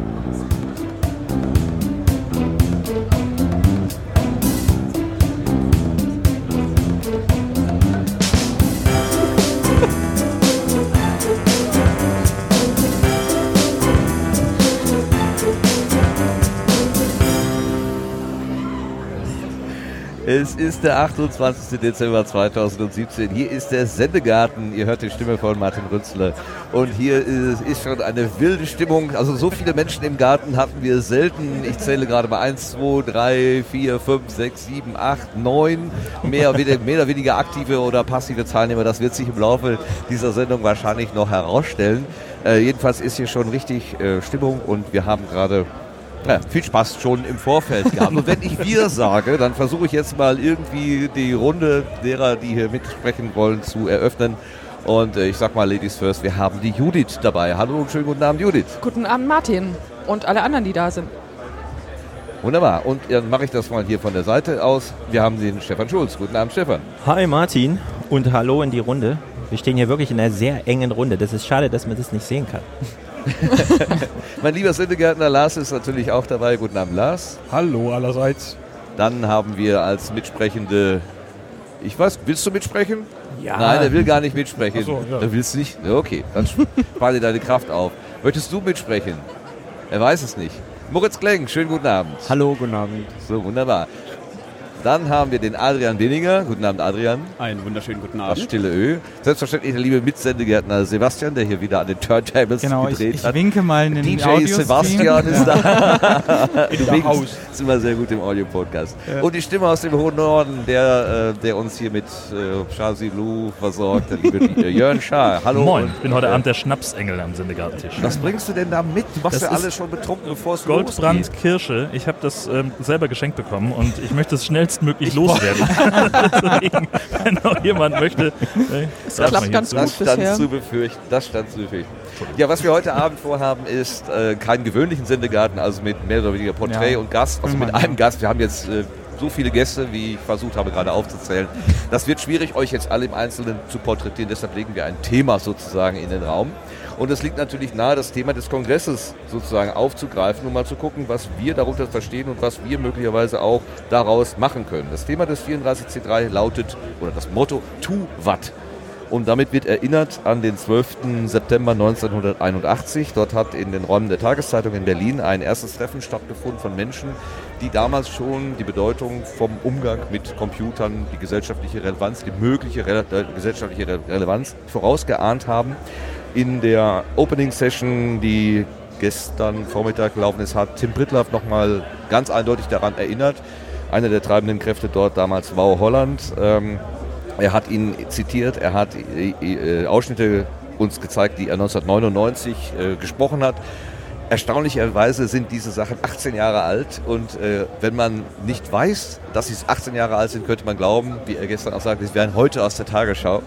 Thank you. Es ist der 28. Dezember 2017. Hier ist der Sendegarten. Ihr hört die Stimme von Martin Rünzler. Und hier ist, ist, schon eine wilde Stimmung. Also so viele Menschen im Garten hatten wir selten. Ich zähle gerade mal 1, 2, 3, 4, 5, 6, 7, 8, 9. Mehr, mehr oder weniger aktive oder passive Teilnehmer. Das wird sich im Laufe dieser Sendung wahrscheinlich noch herausstellen. Äh, jedenfalls ist hier schon richtig äh, Stimmung und wir haben gerade ja, viel Spaß schon im Vorfeld gehabt. Und wenn ich wir sage, dann versuche ich jetzt mal irgendwie die Runde derer, die hier mitsprechen wollen, zu eröffnen. Und äh, ich sag mal, Ladies first, wir haben die Judith dabei. Hallo und schönen guten Abend, Judith. Guten Abend, Martin. Und alle anderen, die da sind. Wunderbar. Und dann mache ich das mal hier von der Seite aus. Wir haben den Stefan Schulz. Guten Abend, Stefan. Hi, Martin. Und hallo in die Runde. Wir stehen hier wirklich in einer sehr engen Runde. Das ist schade, dass man das nicht sehen kann. mein lieber Sendegärtner Lars ist natürlich auch dabei. Guten Abend, Lars. Hallo allerseits. Dann haben wir als Mitsprechende, ich weiß, willst du mitsprechen? Ja. Nein, er will gar nicht mitsprechen. so, ja. Du willst nicht? Okay, dann spar dir deine Kraft auf. Möchtest du mitsprechen? Er weiß es nicht. Moritz Kleng, schönen guten Abend. Hallo, guten Abend. So, wunderbar. Dann haben wir den Adrian Binninger. Guten Abend, Adrian. Einen wunderschönen guten Das Abend. stille Ö. Selbstverständlich der liebe Mitsendegärtner Sebastian, der hier wieder an den Turntables Genau, ich, gedreht ich hat. winke mal in den DJ. Sebastian ist da. Du winkst. Haus. Ist immer sehr gut im Audio-Podcast. Und die Stimme aus dem hohen Norden, der, äh, der uns hier mit äh, Shazi Lu versorgt, der liebe Jörn Schaar. Hallo. Moin, und, ich bin heute äh, Abend der Schnapsengel am Sendegartentisch. Was bringst du denn da mit? Du machst Das ja ist alles schon betrunken, bevor es Goldbrand losgeht. Kirsche. Ich habe das ähm, selber geschenkt bekommen und ich möchte es schnellstmöglich loswerden. Deswegen, wenn noch jemand möchte, äh, klappt sagt mal ganz. Das gut stand zu befürchten. Das stand zu befürchten. Ja, was wir heute Abend vorhaben, ist äh, keinen gewöhnlichen Sendegarten, also mit mehr oder weniger Porträt Ja. und Gast, also mit einem Gast. Wir haben jetzt äh, so viele Gäste, wie ich versucht habe gerade aufzuzählen. Das wird schwierig, euch jetzt alle im Einzelnen zu porträtieren. Deshalb legen wir ein Thema sozusagen in den Raum. Und es liegt natürlich nahe, das Thema des Kongresses sozusagen aufzugreifen, um mal zu gucken, was wir darunter verstehen und was wir möglicherweise auch daraus machen können. Das Thema des 34C3 lautet, oder das Motto, tu wat. Und damit wird erinnert an den 12. September 1981. Dort hat in den Räumen der Tageszeitung in Berlin ein erstes Treffen stattgefunden von Menschen, die damals schon die Bedeutung vom Umgang mit Computern, die gesellschaftliche Relevanz, die mögliche Rele äh, gesellschaftliche Re Relevanz vorausgeahnt haben. In der Opening Session, die gestern Vormittag gelaufen ist, hat Tim Brittlaff nochmal ganz eindeutig daran erinnert. Einer der treibenden Kräfte dort damals war Holland. Ähm, er hat ihn zitiert, er hat äh, äh, Ausschnitte uns gezeigt, die er 1999 äh, gesprochen hat. Erstaunlicherweise sind diese Sachen 18 Jahre alt und äh, wenn man nicht weiß, dass sie 18 Jahre alt sind, könnte man glauben, wie er gestern auch sagte, sie wären heute aus der Tagesschau.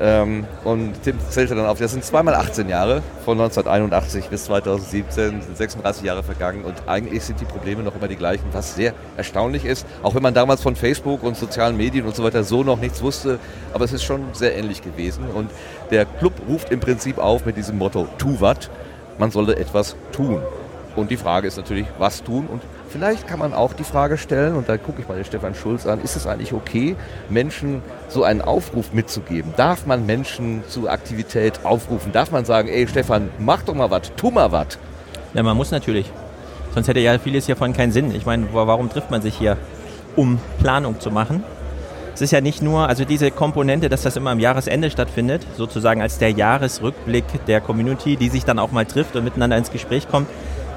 Ähm, und Tim zählte dann auf, das sind zweimal 18 Jahre, von 1981 bis 2017, sind 36 Jahre vergangen und eigentlich sind die Probleme noch immer die gleichen, was sehr erstaunlich ist, auch wenn man damals von Facebook und sozialen Medien und so weiter so noch nichts wusste, aber es ist schon sehr ähnlich gewesen. Und der Club ruft im Prinzip auf mit diesem Motto, tu wat, man solle etwas tun. Und die Frage ist natürlich, was tun? Und vielleicht kann man auch die Frage stellen, und da gucke ich mal den Stefan Schulz an, ist es eigentlich okay, Menschen so einen Aufruf mitzugeben? Darf man Menschen zu Aktivität aufrufen? Darf man sagen, ey Stefan, mach doch mal was, tu mal was? Ja, man muss natürlich. Sonst hätte ja vieles hiervon keinen Sinn. Ich meine, wa- warum trifft man sich hier, um Planung zu machen? Es ist ja nicht nur, also diese Komponente, dass das immer am Jahresende stattfindet, sozusagen als der Jahresrückblick der Community, die sich dann auch mal trifft und miteinander ins Gespräch kommt.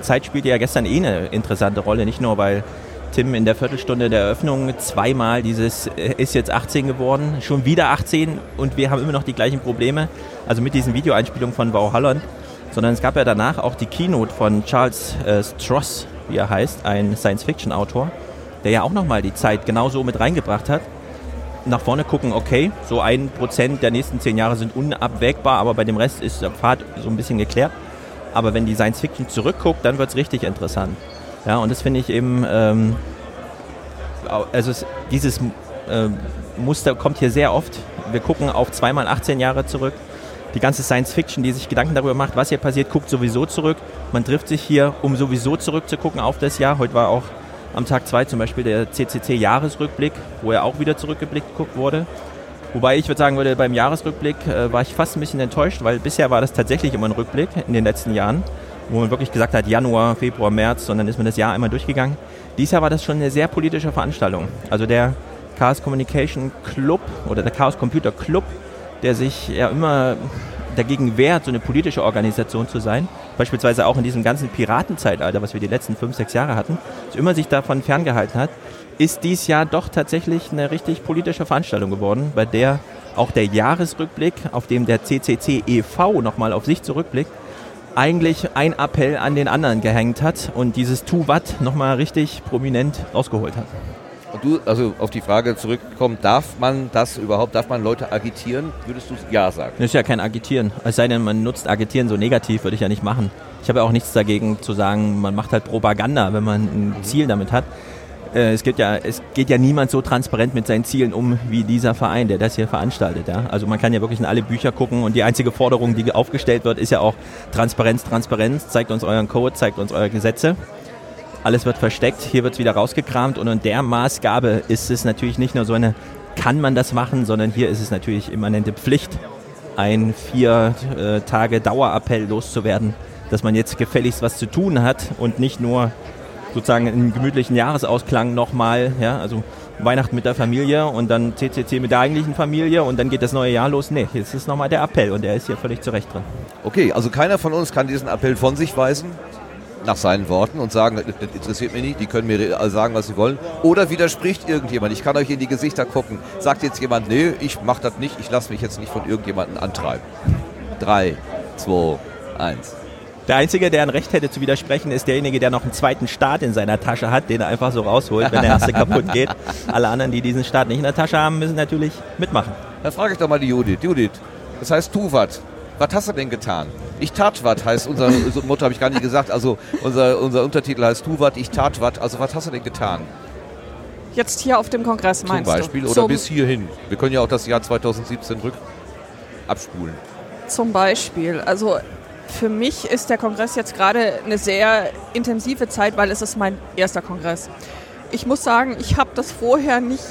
Zeit spielte ja gestern eh eine interessante Rolle, nicht nur weil Tim in der Viertelstunde der Eröffnung zweimal dieses äh, ist jetzt 18 geworden, schon wieder 18 und wir haben immer noch die gleichen Probleme, also mit diesen Videoeinspielungen von Wow Holland, sondern es gab ja danach auch die Keynote von Charles äh, Stross, wie er heißt, ein Science-Fiction-Autor, der ja auch nochmal die Zeit genauso mit reingebracht hat. Nach vorne gucken, okay, so ein Prozent der nächsten zehn Jahre sind unabwägbar, aber bei dem Rest ist der Pfad so ein bisschen geklärt. Aber wenn die Science Fiction zurückguckt, dann wird es richtig interessant. Ja, und das finde ich eben, ähm, also es, dieses ähm, Muster kommt hier sehr oft. Wir gucken auf zweimal 18 Jahre zurück. die ganze Science Fiction, die sich Gedanken darüber macht, was hier passiert, guckt sowieso zurück. Man trifft sich hier, um sowieso zurückzugucken auf das Jahr. Heute war auch am Tag 2 zum Beispiel der CCC-Jahresrückblick, wo ja auch wieder zurückgeblickt wurde. Wobei ich würde sagen würde, beim Jahresrückblick äh, war ich fast ein bisschen enttäuscht, weil bisher war das tatsächlich immer ein Rückblick in den letzten Jahren, wo man wirklich gesagt hat, Januar, Februar, März, sondern ist man das Jahr einmal durchgegangen. Dieses Jahr war das schon eine sehr politische Veranstaltung. Also der Chaos Communication Club oder der Chaos Computer Club, der sich ja immer dagegen wehrt, so eine politische Organisation zu sein, beispielsweise auch in diesem ganzen Piratenzeitalter, was wir die letzten fünf, sechs Jahre hatten, immer sich davon ferngehalten hat, ist dies Jahr doch tatsächlich eine richtig politische Veranstaltung geworden, bei der auch der Jahresrückblick, auf dem der CCC e.V. nochmal auf sich zurückblickt, eigentlich ein Appell an den anderen gehängt hat und dieses Tu Wat nochmal richtig prominent rausgeholt hat. Und du, also auf die Frage zurückkommen, darf man das überhaupt, darf man Leute agitieren? Würdest du ja sagen? Das ist ja kein Agitieren. Es sei denn, man nutzt Agitieren so negativ, würde ich ja nicht machen. Ich habe ja auch nichts dagegen zu sagen, man macht halt Propaganda, wenn man ein mhm. Ziel damit hat. Äh, es, geht ja, es geht ja niemand so transparent mit seinen Zielen um wie dieser Verein, der das hier veranstaltet. Ja? Also man kann ja wirklich in alle Bücher gucken und die einzige Forderung, die aufgestellt wird, ist ja auch Transparenz, Transparenz. Zeigt uns euren Code, zeigt uns eure Gesetze. Alles wird versteckt, hier wird es wieder rausgekramt und in der Maßgabe ist es natürlich nicht nur so eine, kann man das machen, sondern hier ist es natürlich immanente Pflicht, ein vier äh, Tage Dauerappell loszuwerden, dass man jetzt gefälligst was zu tun hat und nicht nur sozusagen einen gemütlichen Jahresausklang nochmal, ja, also Weihnachten mit der Familie und dann CCC mit der eigentlichen Familie und dann geht das neue Jahr los. Nee, jetzt ist nochmal der Appell und der ist hier völlig zurecht drin. Okay, also keiner von uns kann diesen Appell von sich weisen, nach seinen Worten und sagen, das interessiert mich nicht, die können mir sagen, was sie wollen. Oder widerspricht irgendjemand, ich kann euch in die Gesichter gucken. Sagt jetzt jemand, nee, ich mach das nicht, ich lasse mich jetzt nicht von irgendjemandem antreiben. Drei, zwei, eins. Der Einzige, der ein Recht hätte zu widersprechen, ist derjenige, der noch einen zweiten Start in seiner Tasche hat, den er einfach so rausholt, wenn der erste kaputt geht. Alle anderen, die diesen Start nicht in der Tasche haben, müssen natürlich mitmachen. Dann frage ich doch mal die Judith. Judith, das heißt tu wat. Was hast du denn getan? Ich tat wat heißt unser Motto, habe ich gar nicht gesagt. Also unser, unser Untertitel heißt tu wat, ich tat wat. Also was hast du denn getan? Jetzt hier auf dem Kongress meinst Zum Beispiel du? oder Zum bis hierhin. Wir können ja auch das Jahr 2017 rück abspulen. Zum Beispiel. Also für mich ist der Kongress jetzt gerade eine sehr intensive Zeit, weil es ist mein erster Kongress. Ich muss sagen, ich habe das vorher nicht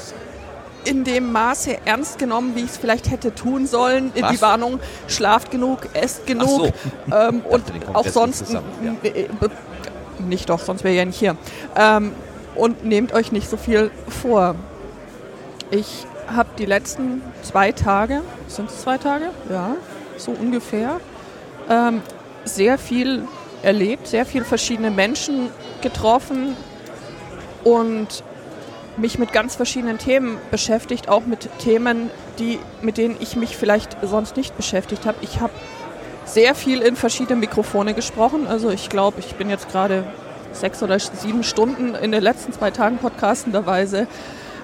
in dem Maße ernst genommen, wie ich es vielleicht hätte tun sollen. Was? Die Warnung, schlaft genug, esst genug so. ähm, und auch sonst ja. nicht doch, sonst wäre ich ja nicht hier. Ähm, und nehmt euch nicht so viel vor. Ich habe die letzten zwei Tage, sind es zwei Tage? Ja, so ungefähr, ähm, sehr viel erlebt, sehr viele verschiedene Menschen getroffen und mich mit ganz verschiedenen Themen beschäftigt, auch mit Themen, die, mit denen ich mich vielleicht sonst nicht beschäftigt habe. Ich habe sehr viel in verschiedene Mikrofone gesprochen. Also ich glaube, ich bin jetzt gerade sechs oder sieben Stunden in den letzten zwei Tagen podcastenderweise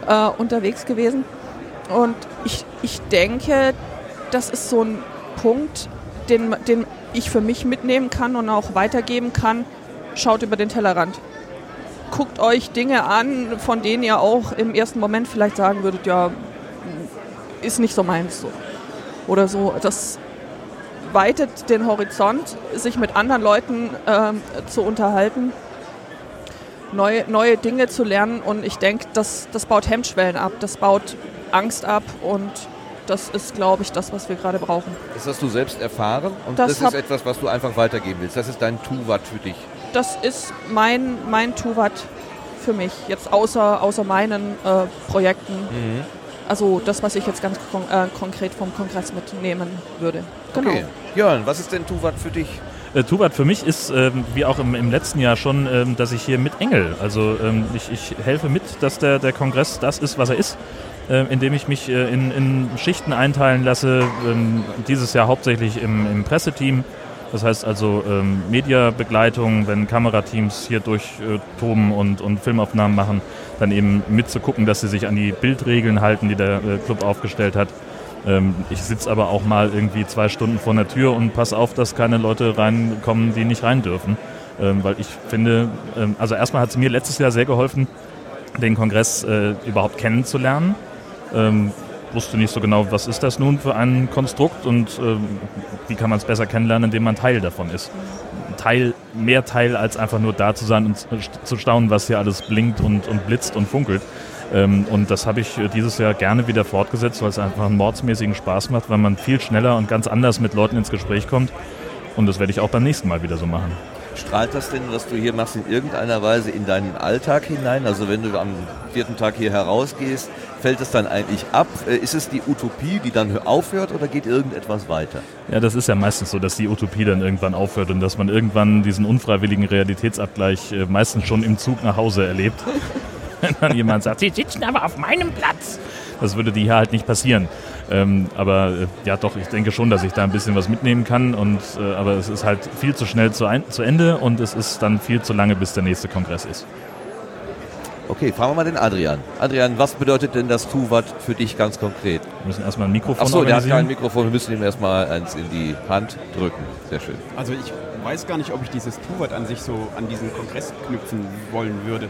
äh, unterwegs gewesen. Und ich, ich denke, das ist so ein Punkt, den, den ich für mich mitnehmen kann und auch weitergeben kann, schaut über den Tellerrand. Guckt euch Dinge an, von denen ihr auch im ersten Moment vielleicht sagen würdet, ja, ist nicht so meins so. Oder so. Das weitet den Horizont, sich mit anderen Leuten ähm, zu unterhalten, neue, neue Dinge zu lernen und ich denke, das, das baut Hemmschwellen ab, das baut Angst ab und das ist, glaube ich, das, was wir gerade brauchen. Das hast du selbst erfahren und das, das ist etwas, was du einfach weitergeben willst. Das ist dein Tuvat für dich. Das ist mein, mein Tuvat für mich, jetzt außer, außer meinen äh, Projekten. Mhm. Also das, was ich jetzt ganz kon äh, konkret vom Kongress mitnehmen würde. Genau. Okay. Jörn, was ist denn Tuvat für dich? Äh, Tuvat für mich ist, ähm, wie auch im, im, letzten Jahr schon, ähm, dass ich hier mit Engel, also ähm, ich, ich helfe mit, dass der, der Kongress das ist, was er ist äh, indem ich mich äh, in, in, Schichten einteilen lasse. Ähm, dieses Jahr hauptsächlich im, im Presseteam. Das heißt also ähm, Mediabegleitung, wenn Kamerateams hier durchtoben und, und Filmaufnahmen machen, dann eben mitzugucken, dass sie sich an die Bildregeln halten, die der äh, Club aufgestellt hat. Ähm, ich sitze aber auch mal irgendwie zwei Stunden vor der Tür und passe auf, dass keine Leute reinkommen, die nicht rein dürfen. Ähm, weil ich finde, ähm, also erstmal hat es mir letztes Jahr sehr geholfen, den Kongress äh, überhaupt kennenzulernen ähm, wusste nicht so genau, was ist das nun für ein Konstrukt und äh, wie kann man es besser kennenlernen, indem man Teil davon ist. Teil, mehr Teil als einfach nur da zu sein und zu staunen, was hier alles blinkt und, und blitzt und funkelt. Ähm, und das habe ich dieses Jahr gerne wieder fortgesetzt, weil es einfach einen mordsmäßigen Spaß macht, weil man viel schneller und ganz anders mit Leuten ins Gespräch kommt. Und das werde ich auch beim nächsten Mal wieder so machen. Strahlt das denn, was du hier machst, in irgendeiner Weise in deinen Alltag hinein? Also wenn du am vierten Tag hier herausgehst, fällt es dann eigentlich ab? Äh, ist es die Utopie, die dann aufhört oder geht irgendetwas weiter? Ja, das ist ja meistens so, dass die Utopie dann irgendwann aufhört und dass man irgendwann diesen unfreiwilligen Realitätsabgleich äh, meistens schon im Zug nach Hause erlebt. wenn dann jemand sagt, Sie sitzen aber auf meinem Platz. Das würde dir hier halt nicht passieren. Ähm, aber äh, ja, doch, ich denke schon, dass ich da ein bisschen was mitnehmen kann. Und, äh, aber es ist halt viel zu schnell zu, ein, zu Ende und es ist dann viel zu lange, bis der nächste Kongress ist. Okay, fragen wir mal den Adrian. Adrian, was bedeutet denn das Tuvat für dich ganz konkret? Wir müssen erstmal ein Mikrofon Achso, der hat kein Mikrofon, wir müssen ihm erstmal eins in die Hand drücken. Sehr schön. Also ich weiß gar nicht, ob ich dieses Tuvat an sich so an diesen Kongress knüpfen wollen würde.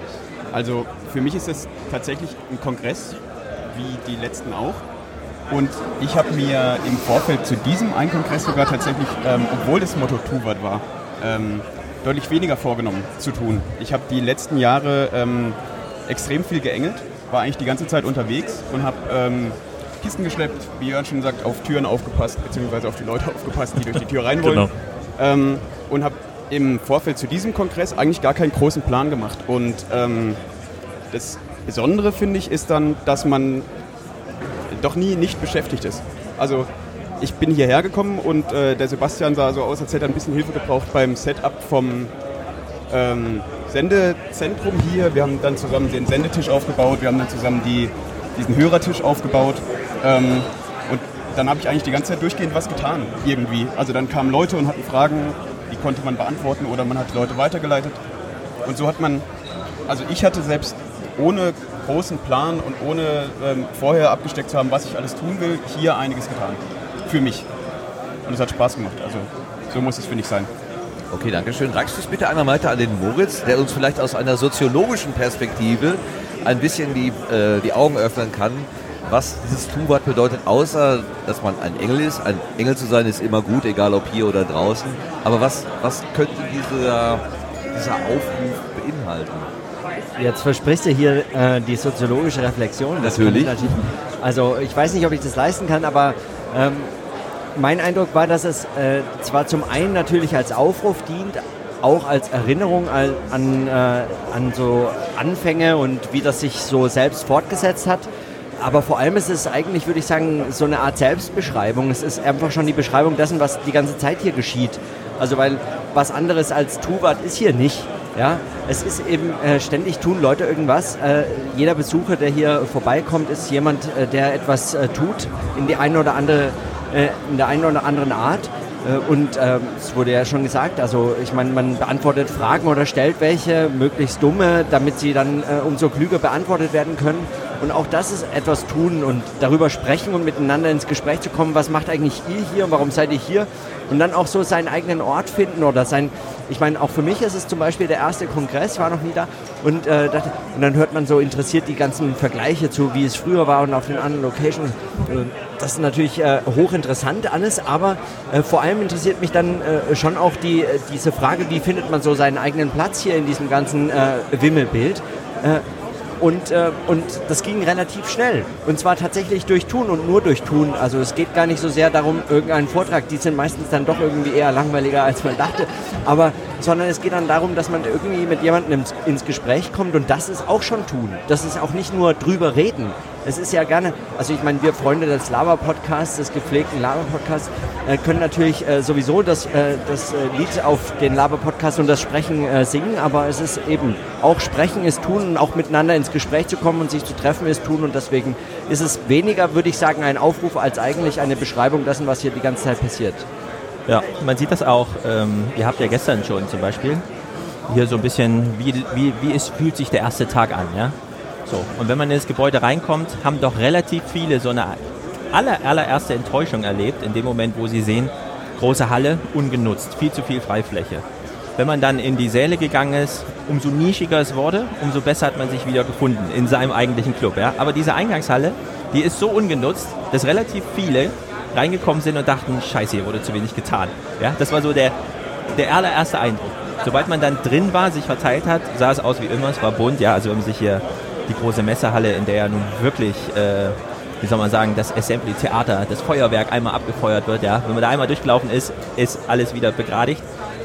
Also für mich ist es tatsächlich ein Kongress, wie die letzten auch. Und ich habe mir im Vorfeld zu diesem einen Kongress sogar tatsächlich, ähm, obwohl das Motto Tuvat war, ähm, deutlich weniger vorgenommen zu tun. Ich habe die letzten Jahre ähm, extrem viel geengelt, war eigentlich die ganze Zeit unterwegs und habe ähm, Kisten geschleppt, wie Jörn schon sagt, auf Türen aufgepasst, beziehungsweise auf die Leute aufgepasst, die durch die Tür rein wollen. Genau. Ähm, und habe im Vorfeld zu diesem Kongress eigentlich gar keinen großen Plan gemacht. Und ähm, das Besondere, finde ich, ist dann, dass man doch nie nicht beschäftigt ist. Also ich bin hierher gekommen und äh, der Sebastian sah so aus, als hätte er ein bisschen Hilfe gebraucht beim Setup vom ähm, Sendezentrum hier. Wir haben dann zusammen den Sendetisch aufgebaut, wir haben dann zusammen die, diesen Hörertisch aufgebaut. Ähm, und dann habe ich eigentlich die ganze Zeit durchgehend was getan, irgendwie. Also dann kamen Leute und hatten Fragen, die konnte man beantworten oder man hat Leute weitergeleitet. Und so hat man, also ich hatte selbst ohne großen Plan und ohne ähm, vorher abgesteckt zu haben, was ich alles tun will, hier einiges getan. Für mich. Und es hat Spaß gemacht. Also so muss es, finde ich, sein. Okay, danke schön. Reichst du es bitte einmal weiter an den Moritz, der uns vielleicht aus einer soziologischen Perspektive ein bisschen die, äh, die Augen öffnen kann, was dieses Tuvat bedeutet, außer dass man ein Engel ist. Ein Engel zu sein ist immer gut, egal ob hier oder draußen. Aber was, was könnte dieser, dieser Aufruf beinhalten? Jetzt versprichst du hier äh, die soziologische Reflexion. Natürlich. natürlich. Also ich weiß nicht, ob ich das leisten kann, aber ähm, mein Eindruck war, dass es äh, zwar zum einen natürlich als Aufruf dient, auch als Erinnerung an, an, äh, an so Anfänge und wie das sich so selbst fortgesetzt hat. Aber vor allem ist es eigentlich, würde ich sagen, so eine Art Selbstbeschreibung. Es ist einfach schon die Beschreibung dessen, was die ganze Zeit hier geschieht. Also weil was anderes als Tuvat ist hier nicht. Ja, es ist eben äh, ständig tun Leute irgendwas. Äh, jeder Besucher, der hier vorbeikommt, ist jemand, äh, der etwas äh, tut in die eine oder andere, äh, in der einen oder anderen Art. Äh, und ähm, es wurde ja schon gesagt, also ich meine, man beantwortet Fragen oder stellt welche, möglichst dumme, damit sie dann umso klüger beantwortet werden können. Und auch das ist etwas tun und darüber sprechen und miteinander ins Gespräch zu kommen, was macht eigentlich ihr hier, warum seid ihr hier? Und dann auch so seinen eigenen Ort finden oder sein, ich meine, auch für mich ist es zum Beispiel der erste Kongress, war noch nie da. Und, äh, das, und dann hört man so interessiert die ganzen Vergleiche zu, wie es früher war und auf den anderen Locations. Äh, das ist natürlich äh, hochinteressant alles, aber äh, vor allem interessiert mich dann äh, schon auch die, äh, diese Frage, wie findet man so seinen eigenen Platz hier in diesem ganzen Wimmelbild. Und, äh, und das ging relativ schnell. Und zwar tatsächlich durch Tun und nur durch Tun. Also es geht gar nicht so sehr darum, irgendeinen Vortrag, die sind meistens dann doch irgendwie eher langweiliger, als man dachte. Aber, sondern es geht dann darum, dass man irgendwie mit jemandem ins, ins Gespräch kommt und das ist auch schon Tun. Das ist auch nicht nur drüber reden, es ist ja gerne, also ich meine, wir Freunde des Lava-Podcasts, des gepflegten Lava-Podcasts, äh, können natürlich äh, sowieso das, äh, das Lied auf den Lava-Podcast und das Sprechen singen, aber es ist eben auch Sprechen ist tun und auch miteinander ins Gespräch zu kommen und sich zu treffen ist tun und deswegen ist es weniger, würde ich sagen, ein Aufruf als eigentlich eine Beschreibung dessen, was hier die ganze Zeit passiert. Ja, man sieht das auch. Ähm, ihr habt ja gestern schon zum Beispiel hier so ein bisschen, wie, wie, wie es fühlt sich der erste Tag an, ja? So. Und wenn man in das Gebäude reinkommt, haben doch relativ viele so eine aller, allererste Enttäuschung erlebt, in dem Moment, wo sie sehen, große Halle, ungenutzt, viel zu viel Freifläche. Wenn man dann in die Säle gegangen ist, umso nischiger es wurde, umso besser hat man sich wieder gefunden in seinem eigentlichen Club. Ja? Aber diese Eingangshalle die ist so ungenutzt, dass relativ viele reingekommen sind und dachten, scheiße, hier wurde zu wenig getan. Ja, das war so der, der allererste Eindruck. Sobald man dann drin war, sich verteilt hat, sah es aus wie immer, es war bunt. Ja, also wenn man sich hier die große Messehalle, in der ja nun wirklich, äh, wie soll man sagen, das Assembly-Theater, das Feuerwerk einmal abgefeuert wird, ja, wenn man da einmal durchgelaufen ist, ist alles wieder begradigt.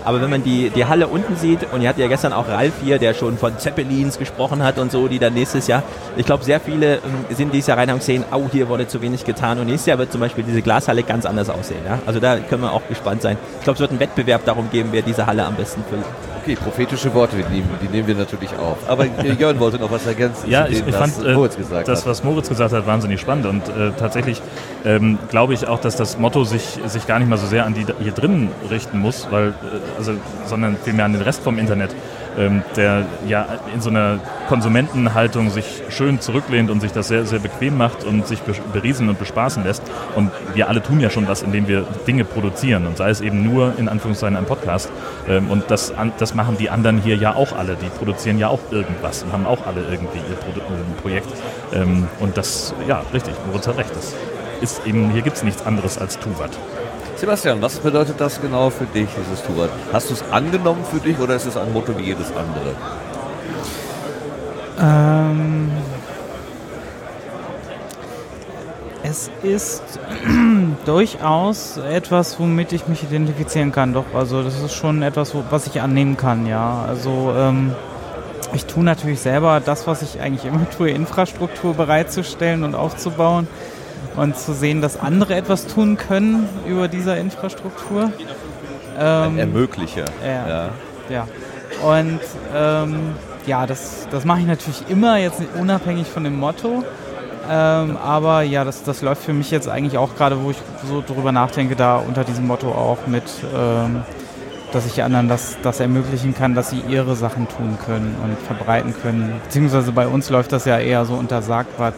Aber wenn man die, die Halle unten sieht, und ihr hattet ja gestern auch Ralf hier, der schon von Zeppelins gesprochen hat und so, die dann nächstes Jahr, ich glaube, sehr viele ähm, sind dieses Jahr rein und gesehen, au, hier wurde zu wenig getan. Und nächstes Jahr wird zum Beispiel diese Glashalle ganz anders aussehen. Ja? Also da können wir auch gespannt sein. Ich glaube, es wird einen Wettbewerb darum geben, wer diese Halle am besten füllt. Okay, prophetische Worte, die nehmen, die nehmen wir natürlich auf. Aber äh, Jörn wollte noch was ergänzen. Ja, ich, dem, ich fand äh, Moritz gesagt das, hat. was Moritz gesagt hat, wahnsinnig spannend. Und äh, tatsächlich ähm, glaube ich auch, dass das Motto sich, sich gar nicht mal so sehr an die hier drinnen richten muss, weil, äh, also, sondern vielmehr an den Rest vom Internet, der ja in so einer Konsumentenhaltung sich schön zurücklehnt und sich das sehr, sehr bequem macht und sich be- beriesen und bespaßen lässt. Und wir alle tun ja schon was, indem wir Dinge produzieren und sei es eben nur in Anführungszeichen ein Podcast. Ähm, und das, das machen die anderen hier ja auch alle. Die produzieren ja auch irgendwas und haben auch alle irgendwie ihr Produ äh, Projekt. Ähm, und das, ja, richtig, Moritz hat recht. Das ist eben, hier gibt es nichts anderes als Tuvat. Sebastian, was bedeutet das genau für dich, dieses Tourat? Hast du es angenommen für dich oder ist es ein Motto wie jedes andere? Ähm, es ist durchaus etwas, womit ich mich identifizieren kann. Doch, also das ist schon etwas, was ich annehmen kann, ja. Also ähm, ich tue natürlich selber das, was ich eigentlich immer tue, Infrastruktur bereitzustellen und aufzubauen und zu sehen, dass andere etwas tun können über dieser Infrastruktur. Ähm, Ermöglicher. ja. Ja. ja. Und ähm, ja, das, das mache ich natürlich immer, jetzt nicht unabhängig von dem Motto. Ähm, aber ja, das, das läuft für mich jetzt eigentlich auch gerade, wo ich so drüber nachdenke, da unter diesem Motto auch mit, ähm, dass ich anderen das, das ermöglichen kann, dass sie ihre Sachen tun können und verbreiten können. Beziehungsweise bei uns läuft das ja eher so unter Sagwart.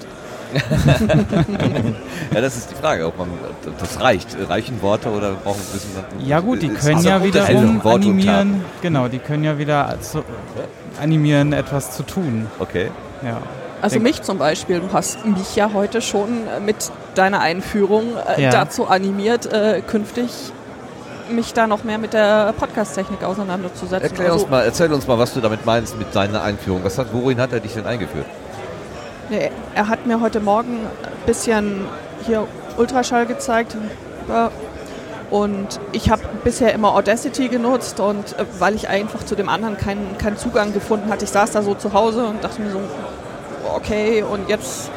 Ja, das ist die Frage, ob man das reicht. Reichen Worte oder brauchen wir wissen Ja gut, die können ja wiederum und animieren, genau, die können ja wieder zu, animieren, etwas zu tun. Okay. Ja. Also mich zum Beispiel, du hast mich ja heute schon äh, mit deiner Einführung äh, Ja. dazu animiert, äh, künftig mich da noch mehr mit der Podcast-Technik auseinanderzusetzen. Erklär also, uns mal, erzähl uns mal, was du damit meinst mit deiner Einführung. Was hat, worin hat er dich denn eingeführt? Nee, er hat mir heute Morgen ein bisschen hier Ultraschall gezeigt. Und ich habe bisher immer Audacity genutzt und äh, weil ich einfach zu dem anderen keinen keinen Zugang gefunden hatte, ich saß da so zu Hause und dachte mir so, okay, und jetzt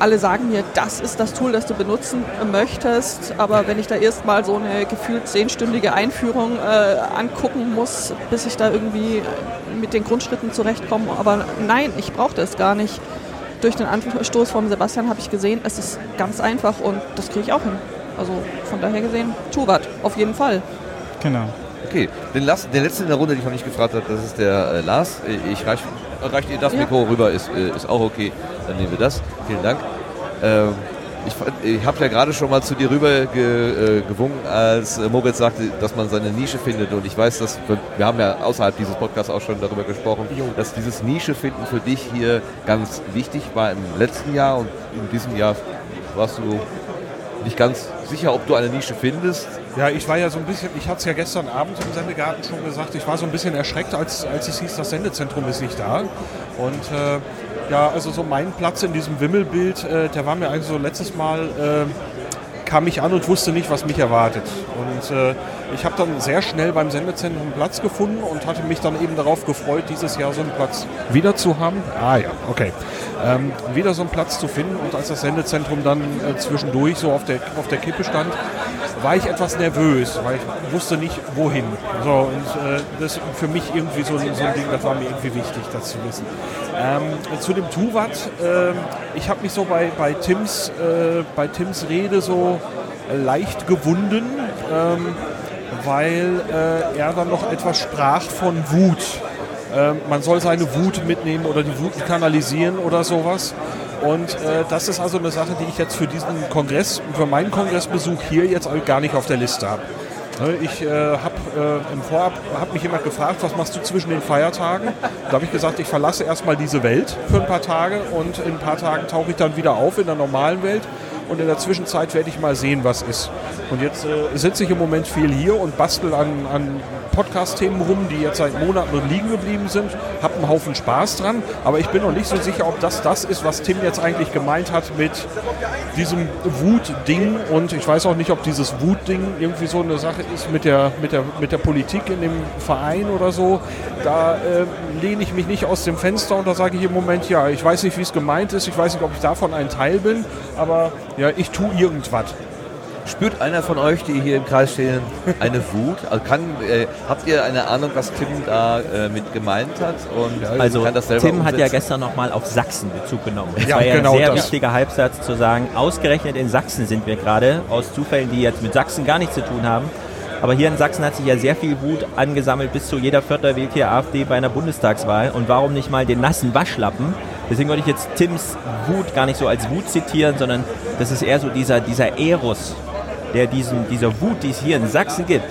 alle sagen mir, das ist das Tool, das du benutzen möchtest. Aber wenn ich da erstmal so eine gefühlt zehnstündige Einführung äh, angucken muss, bis ich da irgendwie mit den Grundschritten zurechtkomme. Aber nein, ich brauche das gar nicht. Durch den Anstoß von Sebastian habe ich gesehen, es ist ganz einfach und das kriege ich auch hin. Also von daher gesehen, Tuvat, auf jeden Fall. Genau. Okay, den, Lars, den letzten in der Runde, den ich noch nicht gefragt habe, das ist der äh, Lars. Ich reich, reicht ihr das Ja. Mikro rüber, ist, äh, ist auch okay. Dann nehmen wir das. Vielen Dank. Ähm, ich ich habe ja gerade schon mal zu dir rüber ge, äh, gewunken, als äh, Moritz sagte, dass man seine Nische findet. Und ich weiß, dass wir, wir haben ja außerhalb dieses Podcasts auch schon darüber gesprochen, dass dieses Nische finden für dich hier ganz wichtig war im letzten Jahr und in diesem Jahr warst du nicht ganz sicher, ob du eine Nische findest. Ja, ich war ja so ein bisschen, ich hatte es ja gestern Abend im Sendegarten schon gesagt, ich war so ein bisschen erschreckt, als, als es hieß, das Sendezentrum ist nicht da. Und äh, ja, also so mein Platz in diesem Wimmelbild, äh, der war mir eigentlich so letztes Mal, äh, kam ich an und wusste nicht, was mich erwartet. Und äh, ich habe dann sehr schnell beim Sendezentrum Platz gefunden und hatte mich dann eben darauf gefreut, dieses Jahr so einen Platz wieder zu haben. Ah ja, okay. Ähm, wieder so einen Platz zu finden und als das Sendezentrum dann äh, zwischendurch so auf der, auf der Kippe stand, war ich etwas nervös, weil ich wusste nicht, wohin. So, und äh, das ist für mich irgendwie so, so ein Ding, das war mir irgendwie wichtig, das zu wissen. Ähm, zu dem Tuvat, ähm, ich habe mich so bei, bei, Tims, äh, bei Tims Rede so äh, leicht gewunden, ähm, weil äh, er dann noch etwas sprach von Wut. Ähm, man soll seine Wut mitnehmen oder die Wut kanalisieren oder sowas. Und äh, das ist also eine Sache, die ich jetzt für diesen Kongress, für meinen Kongressbesuch hier jetzt gar nicht auf der Liste habe. Ne, Ich äh, habe äh, im Vorab hat mich jemand gefragt, was machst du zwischen den Feiertagen? Da habe ich gesagt, ich verlasse erstmal diese Welt für ein paar Tage und in ein paar Tagen tauche ich dann wieder auf in der normalen Welt und in der Zwischenzeit werde ich mal sehen, was ist. Und jetzt äh, sitze ich im Moment viel hier und bastel an, an Podcast-Themen rum, die jetzt seit Monaten liegen geblieben sind. Hab einen Haufen Spaß dran, aber ich bin noch nicht so sicher, ob das das ist, was Tim jetzt eigentlich gemeint hat mit diesem Wut-Ding. Und ich weiß auch nicht, ob dieses Wut-Ding irgendwie so eine Sache ist mit der, mit der, mit der Politik in dem Verein oder so. Da äh, lehne ich mich nicht aus dem Fenster und da sage ich im Moment, ja, ich weiß nicht, wie es gemeint ist, ich weiß nicht, ob ich davon ein Teil bin, aber ja, ich tue irgendwas. Spürt einer von euch, die hier im Kreis stehen, eine Wut? Also kann, äh, habt ihr eine Ahnung, was Tim da äh, mit gemeint hat? Und Also das Tim hat ja umsetzen? gestern nochmal auf Sachsen Bezug genommen. Es Ja, war ja genau ein sehr das. wichtiger Halbsatz zu sagen, ausgerechnet in Sachsen sind wir gerade, aus Zufällen, die jetzt mit Sachsen gar nichts zu tun haben. Aber hier in Sachsen hat sich ja sehr viel Wut angesammelt, bis zu jeder Vierter wählt hier AfD bei einer Bundestagswahl. Und warum nicht mal den nassen Waschlappen? Deswegen würde ich jetzt Tims Wut gar nicht so als Wut zitieren, sondern das ist eher so dieser, dieser Eros, der diesen, dieser Wut, die es hier in Sachsen gibt,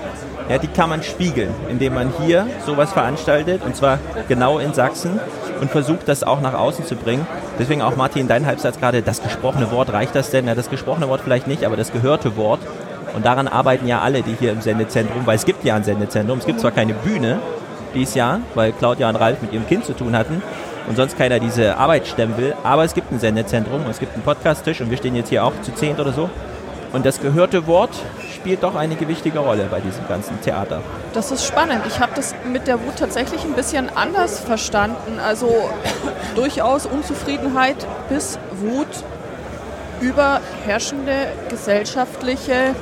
ja, die kann man spiegeln, indem man hier sowas veranstaltet, und zwar genau in Sachsen, und versucht, das auch nach außen zu bringen. Deswegen auch, Martin, dein Halbsatz gerade, das gesprochene Wort, reicht das denn? Ja, das gesprochene Wort vielleicht nicht, aber das gehörte Wort. Und daran arbeiten ja alle, die hier im Sendezentrum, weil es gibt ja ein Sendezentrum, es gibt zwar keine Bühne dieses Jahr, weil Claudia und Ralf mit ihrem Kind zu tun hatten und sonst keiner diese Arbeit stemmen will, aber es gibt ein Sendezentrum und es gibt einen Podcast-Tisch und wir stehen jetzt hier auch zu zehnt oder so. Und das gehörte Wort spielt doch eine gewichtige Rolle bei diesem ganzen Theater. Das ist spannend. Ich habe das mit der Wut tatsächlich ein bisschen anders verstanden. Also durchaus Unzufriedenheit bis Wut über herrschende gesellschaftliche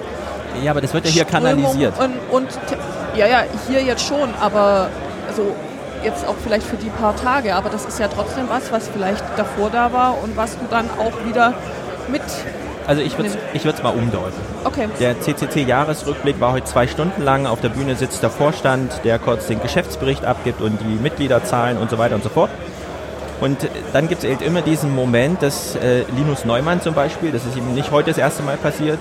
Ja, aber das wird ja hier Strömung kanalisiert. Und, und ja, ja, hier jetzt schon, aber also jetzt auch vielleicht für die paar Tage, aber das ist ja trotzdem was, was vielleicht davor da war und was du dann auch wieder mit. Also ich würde es mal umdeuten. Okay. Der CCC-Jahresrückblick war heute zwei Stunden lang. Auf der Bühne sitzt der Vorstand, der kurz den Geschäftsbericht abgibt und die Mitgliederzahlen und so weiter und so fort. Und äh, dann gibt es eben immer diesen Moment, dass äh, Linus Neumann zum Beispiel, das ist ihm nicht heute das erste Mal passiert,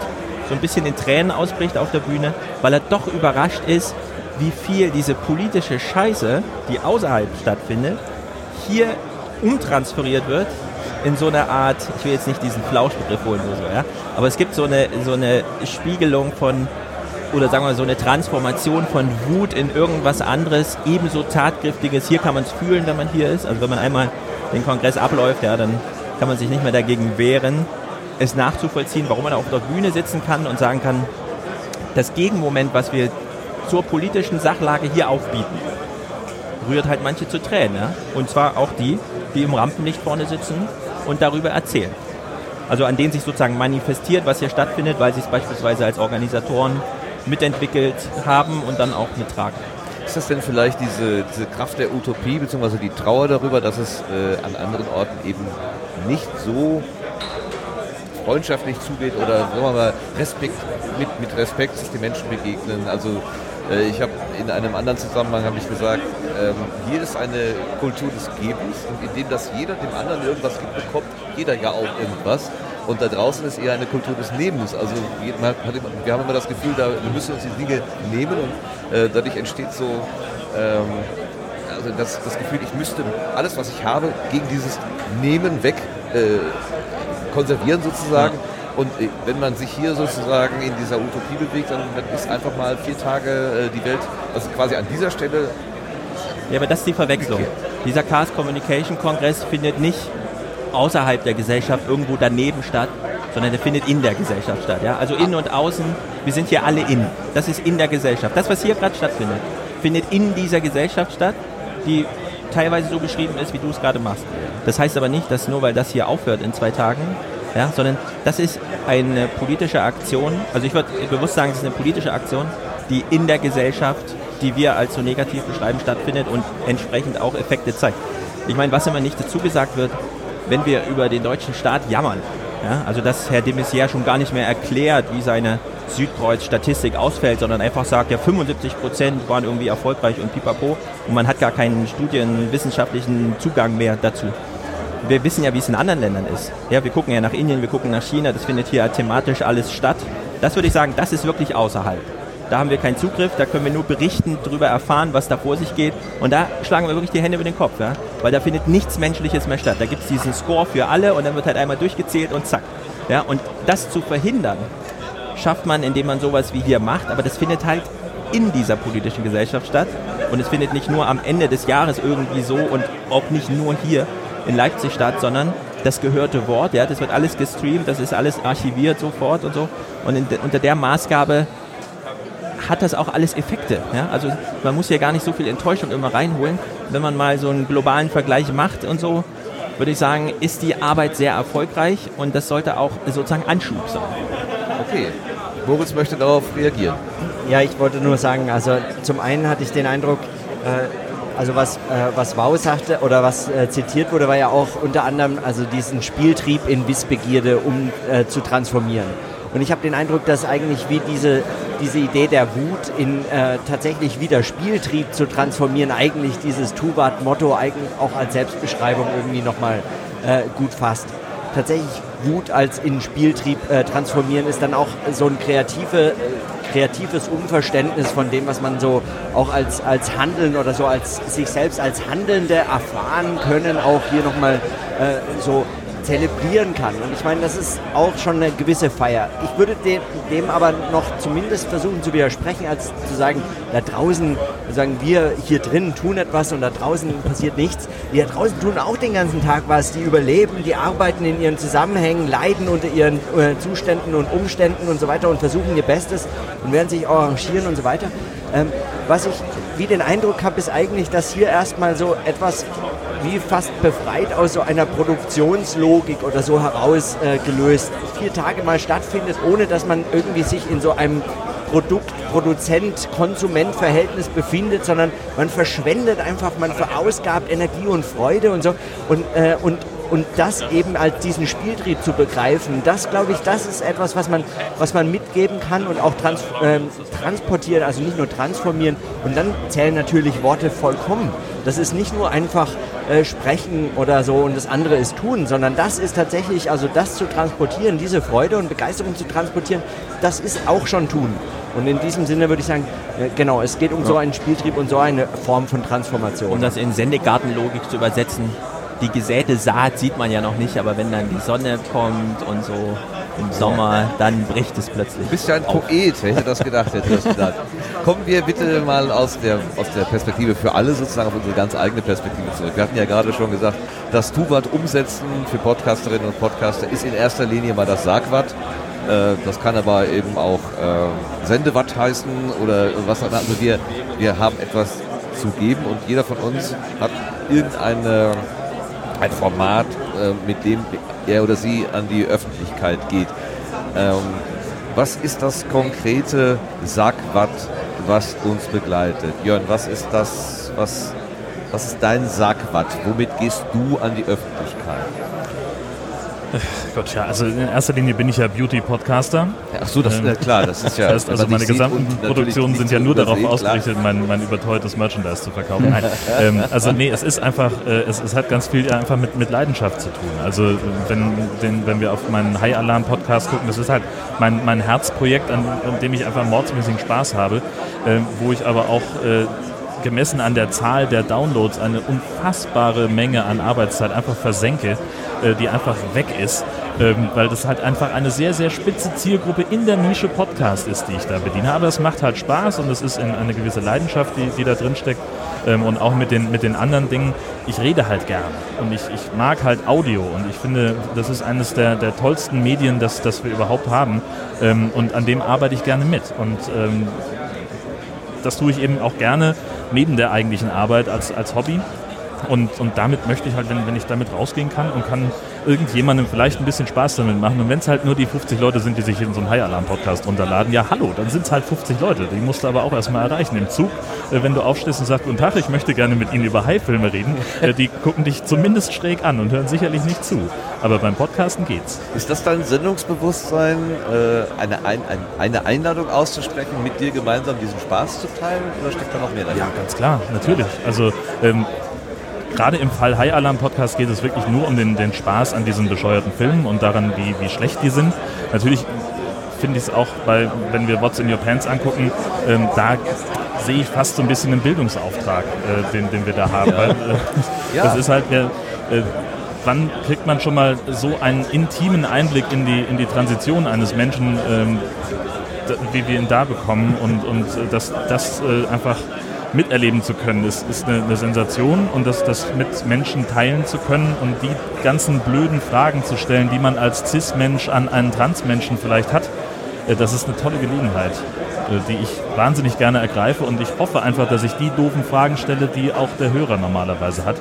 so ein bisschen in Tränen ausbricht auf der Bühne, weil er doch überrascht ist, wie viel diese politische Scheiße, die außerhalb stattfindet, hier umtransferiert wird in so eine Art, ich will jetzt nicht diesen Flauschbegriff holen oder so, ja, aber es gibt so eine, so eine Spiegelung von, oder sagen wir mal so eine Transformation von Wut in irgendwas anderes, ebenso tatkräftiges. Hier kann man es fühlen, wenn man hier ist. Also wenn man einmal den Kongress abläuft, ja, dann kann man sich nicht mehr dagegen wehren, es nachzuvollziehen, warum man auf der Bühne sitzen kann und sagen kann, das Gegenmoment, was wir zur politischen Sachlage hier aufbieten, rührt halt manche zu Tränen. Ja? Und zwar auch die, die im Rampenlicht vorne sitzen und darüber erzählen. Also an denen sich sozusagen manifestiert, was hier stattfindet, weil sie es beispielsweise als Organisatoren mitentwickelt haben und dann auch mittragen. Ist das denn vielleicht diese, diese Kraft der Utopie bzw. die Trauer darüber, dass es äh, an anderen Orten eben nicht so freundschaftlich zugeht oder sagen wir mal Respekt, mit, mit Respekt sich die Menschen begegnen? Also ich habe in einem anderen Zusammenhang habe ich gesagt, ähm, hier ist eine Kultur des Gebens und indem das jeder dem anderen irgendwas gibt, bekommt jeder ja auch irgendwas. Und da draußen ist eher eine Kultur des Nehmens. Also wir haben immer das Gefühl, da, wir müssen uns die Dinge nehmen und äh, dadurch entsteht so ähm, also das, das Gefühl, ich müsste alles, was ich habe, gegen dieses Nehmen weg äh, konservieren sozusagen. Und äh, wenn man sich hier sozusagen in dieser Utopie bewegt, dann ist einfach mal vier Tage äh, die Welt, also quasi an dieser Stelle Ja, aber das ist die Verwechslung. Dieser Chaos Communication Kongress findet nicht außerhalb der Gesellschaft irgendwo daneben statt, sondern der findet in der Gesellschaft statt. Ja? Also innen und außen, wir sind hier alle in. Das ist in der Gesellschaft. Das, was hier gerade stattfindet, findet in dieser Gesellschaft statt, die teilweise so beschrieben ist, wie du es gerade machst. Das heißt aber nicht, dass nur weil das hier aufhört in zwei Tagen, ja, sondern das ist eine politische Aktion, also ich würde bewusst sagen, es ist eine politische Aktion, die in der Gesellschaft, die wir als so negativ beschreiben, stattfindet und entsprechend auch Effekte zeigt. Ich meine, was immer nicht dazu gesagt wird, wenn wir über den deutschen Staat jammern, ja, also dass Herr de Maizière schon gar nicht mehr erklärt, wie seine Südkreuz-Statistik ausfällt, sondern einfach sagt, ja 75 Prozent waren irgendwie erfolgreich und pipapo und man hat gar keinen studienwissenschaftlichen Zugang mehr dazu. Wir wissen ja, wie es in anderen Ländern ist. Ja, wir gucken ja nach Indien, wir gucken nach China, das findet hier thematisch alles statt. Das würde ich sagen, das ist wirklich außerhalb. Da haben wir keinen Zugriff, da können wir nur berichten, darüber erfahren, was da vor sich geht. Und da schlagen wir wirklich die Hände über den Kopf, ja? weil da findet nichts Menschliches mehr statt. Da gibt es diesen Score für alle und dann wird halt einmal durchgezählt und zack. Ja? Und das zu verhindern, schafft man, indem man sowas wie hier macht, aber das findet halt in dieser politischen Gesellschaft statt. Und es findet nicht nur am Ende des Jahres irgendwie so und auch nicht nur hier in Leipzig statt, sondern das gehörte Wort, ja, das wird alles gestreamt, das ist alles archiviert sofort und so. Und in, unter der Maßgabe hat das auch alles Effekte. Ja? Also man muss ja gar nicht so viel Enttäuschung immer reinholen. Wenn man mal so einen globalen Vergleich macht und so, würde ich sagen, ist die Arbeit sehr erfolgreich und das sollte auch sozusagen Anschub sein. Okay. Moritz möchte darauf reagieren. Ja, ich wollte nur sagen, also zum einen hatte ich den Eindruck, äh, also was, äh, was Wow sagte oder was äh, zitiert wurde, war ja auch unter anderem also diesen Spieltrieb in Wissbegierde um äh, zu transformieren. Und ich habe den Eindruck, dass eigentlich wie diese, diese Idee der Wut in äh, tatsächlich wieder Spieltrieb zu transformieren, eigentlich dieses Tuvat-Motto eigentlich auch als Selbstbeschreibung irgendwie nochmal äh, gut fasst. Tatsächlich Wut als in Spieltrieb äh, transformieren ist dann auch so ein kreative, kreatives Unverständnis von dem, was man so auch als, als Handeln oder so als sich selbst als Handelnde erfahren können, auch hier nochmal äh, so zelebrieren kann. Und ich meine, das ist auch schon eine gewisse Feier. Ich würde dem, dem aber noch zumindest versuchen zu widersprechen, als zu sagen, da draußen, sagen wir hier drin tun etwas und da draußen passiert nichts. Die da draußen tun auch den ganzen Tag was. Die überleben, die arbeiten in ihren Zusammenhängen, leiden unter ihren äh, Zuständen und Umständen und so weiter und versuchen ihr Bestes und werden sich arrangieren und so weiter. Ähm, was ich wie den Eindruck habe, ist eigentlich, dass hier erstmal so etwas wie fast befreit aus so einer Produktionslogik oder so herausgelöst äh, vier Tage mal stattfindet, ohne dass man irgendwie sich in so einem Produkt, Produzent, Konsument-Verhältnis befindet, sondern man verschwendet einfach, man verausgabt Energie und Freude und so und, äh, und und das eben als diesen Spieltrieb zu begreifen, das glaube ich, das ist etwas, was man, was man mitgeben kann und auch trans, äh, transportieren, also nicht nur transformieren. Und dann zählen natürlich Worte vollkommen. Das ist nicht nur einfach äh, sprechen oder so und das andere ist tun, sondern das ist tatsächlich, also das zu transportieren, diese Freude und Begeisterung zu transportieren, das ist auch schon tun. Und in diesem Sinne würde ich sagen, äh, genau, es geht um ja. so einen Spieltrieb und so eine Form von Transformation. Um das in Sendegartenlogik zu übersetzen, die gesäte Saat sieht man ja noch nicht, aber wenn dann die Sonne kommt und so im Sommer, dann bricht es plötzlich. Du bist ja ein Poet, wer hätte das gedacht, hätte das gedacht. Kommen wir bitte mal aus der, aus der Perspektive für alle sozusagen auf unsere ganz eigene Perspektive zurück. Wir hatten ja gerade schon gesagt, das Tuvat umsetzen für Podcasterinnen und Podcaster ist in erster Linie mal das Sagwatt. Äh, das kann aber eben auch äh, Sendewatt heißen oder was auch immer. Also wir, wir haben etwas zu geben und jeder von uns hat irgendeine ein Format, äh, mit dem er oder sie an die Öffentlichkeit geht. Ähm, was ist das konkrete Sackwatt, was uns begleitet? Jörn, was ist das, was, was ist dein Sackwatt? Womit gehst du an die Öffentlichkeit? Gott, ja, also in erster Linie bin ich ja Beauty-Podcaster. Ach so, das ähm, ist klar, das ist ja. Das heißt, also meine gesamten Produktionen sind ja nur darauf ausgerichtet, mein, mein überteuertes Merchandise zu verkaufen. Nein, ähm, also nee, es ist einfach, äh, es, es hat ganz viel einfach mit, mit Leidenschaft zu tun. Also wenn, den, wenn wir auf meinen High Alarm Podcast gucken, das ist halt mein, mein Herzprojekt, an, an dem ich einfach mordsmäßigen Spaß habe, äh, wo ich aber auch äh, gemessen an der Zahl der Downloads eine unfassbare Menge an Arbeitszeit einfach versenke, äh, die einfach weg ist, ähm, weil das halt einfach eine sehr, sehr spitze Zielgruppe in der Nische Podcast ist, die ich da bediene. Aber es macht halt Spaß und es ist eine gewisse Leidenschaft, die, die da drin steckt. Ähm, und auch mit den, mit den anderen Dingen, ich rede halt gern und ich, ich mag halt Audio und ich finde, das ist eines der, der tollsten Medien, das, das wir überhaupt haben ähm, und an dem arbeite ich gerne mit und das tue ich eben auch gerne neben der eigentlichen Arbeit als, als Hobby. Und, und damit möchte ich halt, wenn, wenn ich damit rausgehen kann und kann irgendjemandem vielleicht ein bisschen Spaß damit machen. Und wenn es halt nur die 50 Leute sind, die sich in so einen High-Alarm-Podcast runterladen, ja hallo, dann sind es halt 50 Leute. Die musst du aber auch erstmal erreichen im Zug. Äh, wenn du aufstehst und sagst, guten Tag, ich möchte gerne mit Ihnen über High-Filme reden, äh, die gucken dich zumindest schräg an und hören sicherlich nicht zu. Aber beim Podcasten geht's. Ist das dein Sendungsbewusstsein, äh, eine, ein, eine Einladung auszusprechen, mit dir gemeinsam diesen Spaß zu teilen? Oder steckt da noch mehr dahinter? Ja, ganz klar, natürlich. Also ähm, gerade im Fall High Alarm Podcast geht es wirklich nur um den, den Spaß an diesen bescheuerten Filmen und daran, wie, wie schlecht die sind. Natürlich finde ich es auch bei, wenn wir What's in Your Pants angucken, ähm, da sehe ich fast so ein bisschen einen Bildungsauftrag, äh, den, den wir da haben. Ja. Weil, äh, Ja. Das ist halt, ja, äh, wann kriegt man schon mal so einen intimen Einblick in die, in die Transition eines Menschen, ähm, wie wir ihn da bekommen und, und äh, das, das äh, einfach miterleben zu können, ist, ist eine, eine Sensation und das, das mit Menschen teilen zu können und die ganzen blöden Fragen zu stellen, die man als Cis-Mensch an einen Trans-Menschen vielleicht hat, äh, das ist eine tolle Gelegenheit, äh, die ich wahnsinnig gerne ergreife und ich hoffe einfach, dass ich die doofen Fragen stelle, die auch der Hörer normalerweise hat.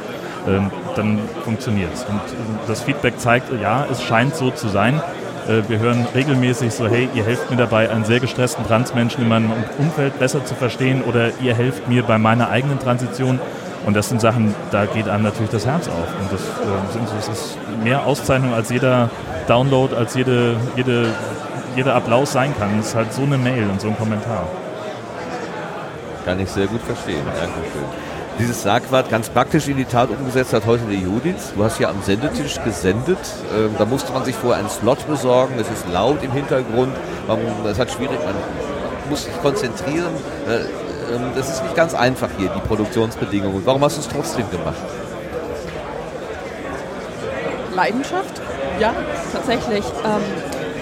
Ähm, Dann funktioniert es. Und äh, das Feedback zeigt, ja, es scheint so zu sein. Äh, Wir hören regelmäßig so, hey, ihr helft mir dabei, einen sehr gestressten Transmenschen in meinem Umfeld besser zu verstehen oder ihr helft mir bei meiner eigenen Transition. Und das sind Sachen, da geht einem natürlich das Herz auf. Und das, äh, das ist mehr Auszeichnung als jeder Download, als jede, jede, jeder Applaus sein kann. Es ist halt so eine Mail und so ein Kommentar. Kann ich sehr gut verstehen. Dankeschön. Dieses Schlagwort ganz praktisch in die Tat umgesetzt hat heute die Judith. Du hast ja am Sendetisch gesendet. Ähm, da musste man sich vorher einen Slot besorgen. Es ist laut im Hintergrund. Es hat schwierig, man muss sich konzentrieren. Äh, ähm, das ist nicht ganz einfach hier, die Produktionsbedingungen. Warum hast du es trotzdem gemacht? Leidenschaft? Ja, tatsächlich. Ähm,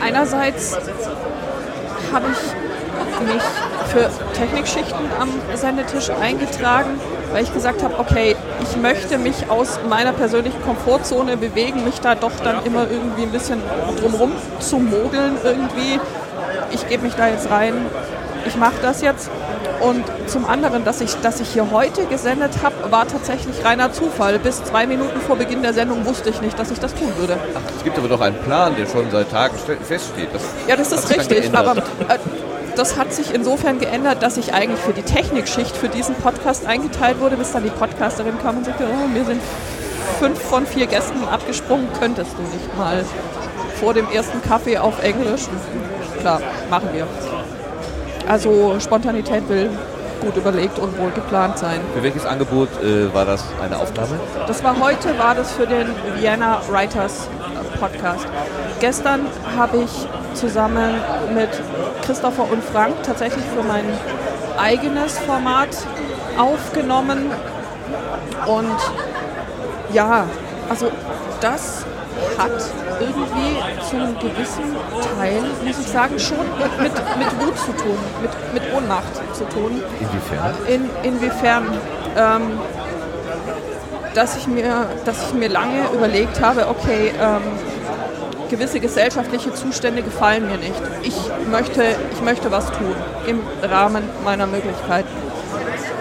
einerseits habe ich mich für Technikschichten am Sendetisch eingetragen, weil ich gesagt habe, okay, ich möchte mich aus meiner persönlichen Komfortzone bewegen, mich da doch dann immer irgendwie ein bisschen drumherum zu mogeln irgendwie. Ich gebe mich da jetzt rein, ich mache das jetzt. Und zum anderen, dass ich, dass ich hier heute gesendet habe, war tatsächlich reiner Zufall. Bis zwei Minuten vor Beginn der Sendung wusste ich nicht, dass ich das tun würde. Es gibt aber doch einen Plan, der schon seit Tagen ste- feststeht. Das Ja, das ist richtig, aber äh, das hat sich insofern geändert, dass ich eigentlich für die Technikschicht für diesen Podcast eingeteilt wurde, bis dann die Podcasterin kam und sagte, oh, mir sind fünf von vier Gästen abgesprungen, könntest du nicht mal vor dem ersten Kaffee auf Englisch? Klar, machen wir. Also Spontanität will gut überlegt und wohl geplant sein. Für welches Angebot äh, war das eine Aufnahme? Das war heute, war das für den Vienna Writers Podcast. Gestern habe ich zusammen mit Christopher und Frank tatsächlich für mein eigenes Format aufgenommen. Und ja, also das hat irgendwie zu einem gewissen Teil, muss ich sagen, schon mit, mit, Wut zu tun, mit, mit Ohnmacht zu tun. Inwiefern? In, inwiefern, ähm, dass, ich mir, dass ich mir lange überlegt habe, okay, ähm, gewisse gesellschaftliche Zustände gefallen mir nicht. Ich möchte, ich möchte was tun im Rahmen meiner Möglichkeiten.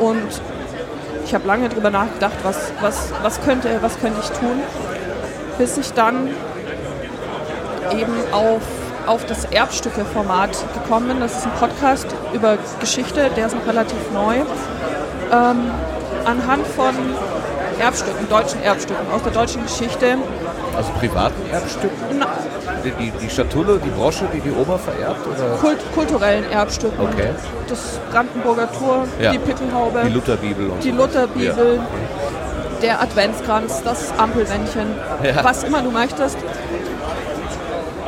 Und ich habe lange darüber nachgedacht, was, was, was, könnte, was könnte ich tun, bis ich dann eben auf, auf das Erbstücke-Format gekommen bin. Das ist ein Podcast über Geschichte, der ist noch relativ neu. Ähm, anhand von Erbstücken, deutschen Erbstücken aus der deutschen Geschichte. Also privaten Erbstücken? Na, Die, die, Schatulle, die Brosche, die die Oma vererbt? Oder? Kult, kulturellen Erbstücken. Okay. Das Brandenburger Tor, Ja. die Pickelhaube, Die Lutherbibel und die. Lutherbibel, der Adventskranz, das Ampelmännchen, Ja. was immer du möchtest.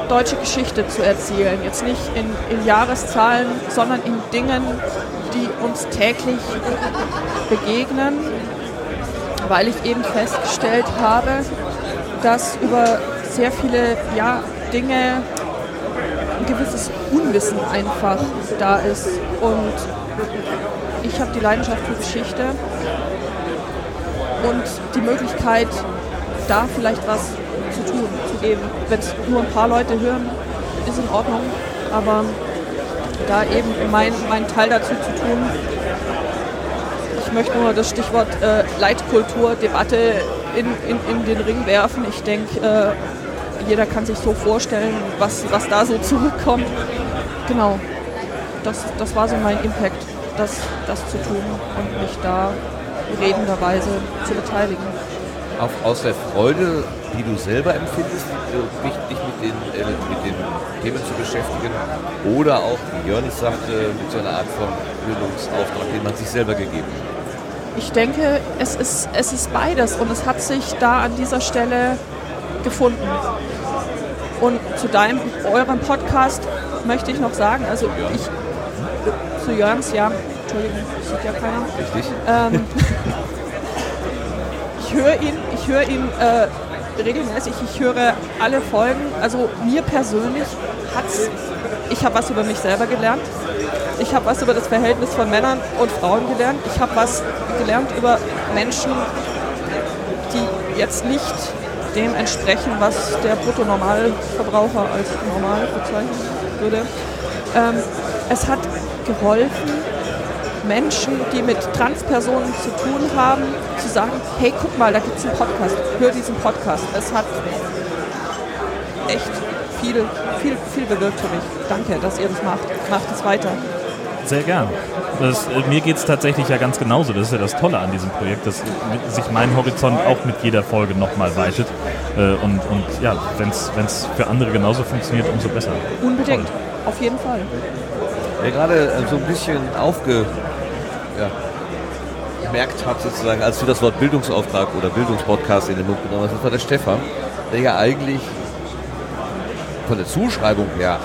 Deutsche Geschichte zu erzählen. Jetzt nicht in, in Jahreszahlen, sondern in Dingen, die uns täglich begegnen, weil ich eben festgestellt habe, dass über sehr viele ja, Dinge ein gewisses Unwissen einfach da ist. Und ich habe die Leidenschaft für Geschichte und die Möglichkeit, da vielleicht was zu tun, zu geben. Wenn es nur ein paar Leute hören, ist in Ordnung, aber da eben mein, mein Teil dazu zu tun. Ich möchte nur das Stichwort äh, Leitkultur, Debatte in, in, in den Ring werfen. Ich denke, äh, jeder kann sich so vorstellen, was, was da so zurückkommt. Genau, das, das war so mein Impact, das, das zu tun und mich da redenderweise zu beteiligen. Auf, aus der Freude, die du selber empfindest, äh, dich, mit, den, äh, mit den Themen zu beschäftigen oder auch, wie Jörnis sagte, mit so einer Art von Bildungsauftrag, den man sich selber gegeben hat. Ich denke, es ist, es ist beides und es hat sich da an dieser Stelle gefunden. Und zu deinem, eurem Podcast möchte ich noch sagen, also ich zu Jörns, ja, Entschuldigung, sieht ja keiner. Richtig. Ähm, höre ihn, ich höre ihn äh, regelmäßig, ich höre alle Folgen. Also mir persönlich hat's, ich habe was über mich selber gelernt. Ich habe was über das Verhältnis von Männern und Frauen gelernt. Ich habe was gelernt über Menschen, die jetzt nicht dem entsprechen, was der Bruttonormalverbraucher als normal bezeichnen würde. Ähm, es hat geholfen, Menschen, die mit Transpersonen zu tun haben, zu sagen, hey, guck mal, da gibt es einen Podcast, hör diesen Podcast. Es hat echt viel, viel, viel bewirkt für mich. Danke, dass ihr das macht. Macht es weiter. Sehr gern. Das, äh, mir geht es tatsächlich ja ganz genauso. Das ist ja das Tolle an diesem Projekt, dass sich mein Horizont auch mit jeder Folge nochmal weitet. Äh, und, und ja, wenn es für andere genauso funktioniert, umso besser. Unbedingt, Toll. auf jeden Fall. Wer gerade äh, so ein bisschen aufge, ja, gemerkt hat, sozusagen, als du das Wort Bildungsauftrag oder Bildungspodcast in den Mund genommen hast, das war der Stefan, der ja eigentlich von der Zuschreibung her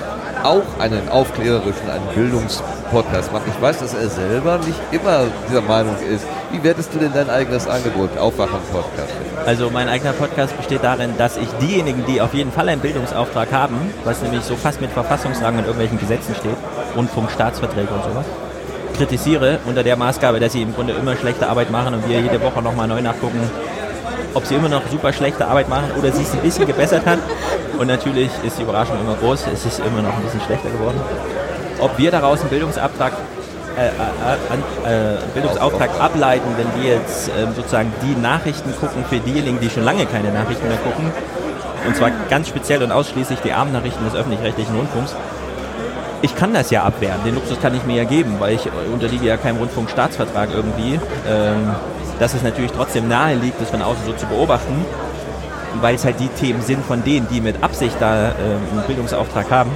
auch einen aufklärerischen, einen Bildungspodcast macht. Ich weiß, dass er selber nicht immer dieser Meinung ist. Wie wertest du denn dein eigenes Angebot, Aufwachen-Podcast? Also mein eigener Podcast besteht darin, dass ich diejenigen, die auf jeden Fall einen Bildungsauftrag haben, was nämlich so fast mit Verfassungsrang und irgendwelchen Gesetzen steht, Rundfunk, Staatsverträge und sowas, kritisiere unter der Maßgabe, dass sie im Grunde immer schlechte Arbeit machen und wir jede Woche nochmal neu nachgucken, ob sie immer noch super schlechte Arbeit machen oder sie es ein bisschen gebessert hat. Und natürlich ist die Überraschung immer groß, es ist immer noch ein bisschen schlechter geworden. Ob wir daraus einen Bildungsauftrag, äh, äh, äh, Bildungsauftrag ableiten, wenn wir jetzt ähm, sozusagen die Nachrichten gucken für diejenigen, die schon lange keine Nachrichten mehr gucken, und zwar ganz speziell und ausschließlich die Abendnachrichten des öffentlich-rechtlichen Rundfunks, ich kann das ja abwehren. Den Luxus kann ich mir ja geben, weil ich unterliege ja keinem Rundfunkstaatsvertrag irgendwie. Ähm, dass es natürlich trotzdem nahe liegt, das von außen so zu beobachten, weil es halt die Themen sind von denen, die mit Absicht da ähm, einen Bildungsauftrag haben,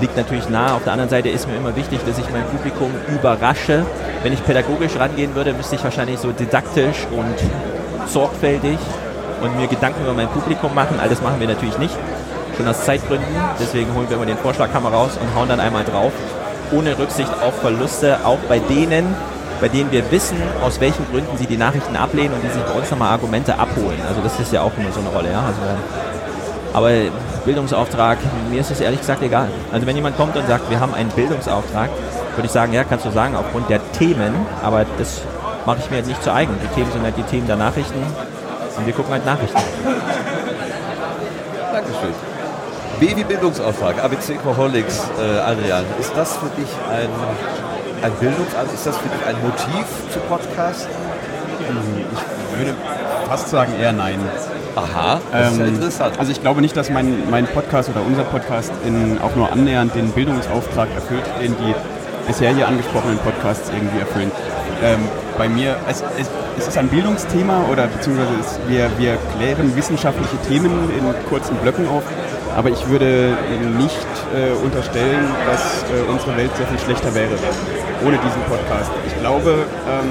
liegt natürlich nahe. Auf der anderen Seite ist mir immer wichtig, dass ich mein Publikum überrasche. Wenn ich pädagogisch rangehen würde, müsste ich wahrscheinlich so didaktisch und sorgfältig und mir Gedanken über mein Publikum machen. All das machen wir natürlich nicht schon aus Zeitgründen. Deswegen holen wir immer den Vorschlaghammer raus und hauen dann einmal drauf. Ohne Rücksicht auf Verluste, auch bei denen, bei denen wir wissen, aus welchen Gründen sie die Nachrichten ablehnen und die sich bei uns nochmal Argumente abholen. Also das ist ja auch immer so eine Rolle. Ja? Also, aber Bildungsauftrag, mir ist es ehrlich gesagt egal. Also wenn jemand kommt und sagt, wir haben einen Bildungsauftrag, würde ich sagen, ja, kannst du sagen, aufgrund der Themen, aber das mache ich mir jetzt nicht zu eigen. Die Themen sind halt die Themen der Nachrichten und wir gucken halt Nachrichten. Dankeschön. Babybildungsauftrag, ABC Coholics, äh, Adrian, ist das für dich ein, ein Bildungsauftrag, also ist das für dich ein Motiv zu podcasten? Ich würde fast sagen eher nein. Aha, das ist ja Ähm, interessant. Also ich glaube nicht, dass mein, mein Podcast oder unser Podcast in, auch nur annähernd den Bildungsauftrag erfüllt, den die bisher hier angesprochenen Podcasts irgendwie erfüllen. Ähm, bei mir, es, es, es ist ein Bildungsthema oder beziehungsweise es, wir, wir klären wissenschaftliche Themen in kurzen Blöcken auf, aber ich würde nicht äh, unterstellen, dass äh, unsere Welt sehr viel schlechter wäre ohne diesen Podcast. Ich glaube, ähm,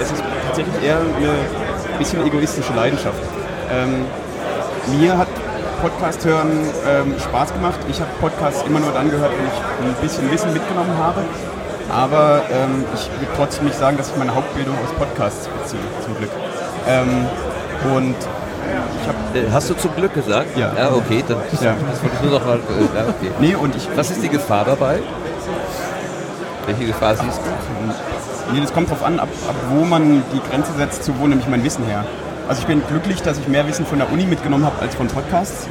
es ist tatsächlich eher eine bisschen egoistische Leidenschaft. Ähm, mir hat Podcast hören ähm, Spaß gemacht. Ich habe Podcasts immer nur dann gehört, wenn ich ein bisschen Wissen mitgenommen habe. Aber ähm, ich würde trotzdem nicht sagen, dass ich meine Hauptbildung aus Podcasts beziehe, zum Glück. Ähm, und habe Äh, Hast du zum Glück gesagt? Ja. Ja, okay, dann Ja. das wollte ich nur noch mal. Äh, ja, okay. Nee, und ich. Was ist die Gefahr dabei? Welche Gefahr siehst du? Nee, das kommt drauf an, ab, ab wo man die Grenze setzt, zu wo nehme ich mein Wissen her. Also ich bin glücklich, dass ich mehr Wissen von der Uni mitgenommen habe als von Podcasts.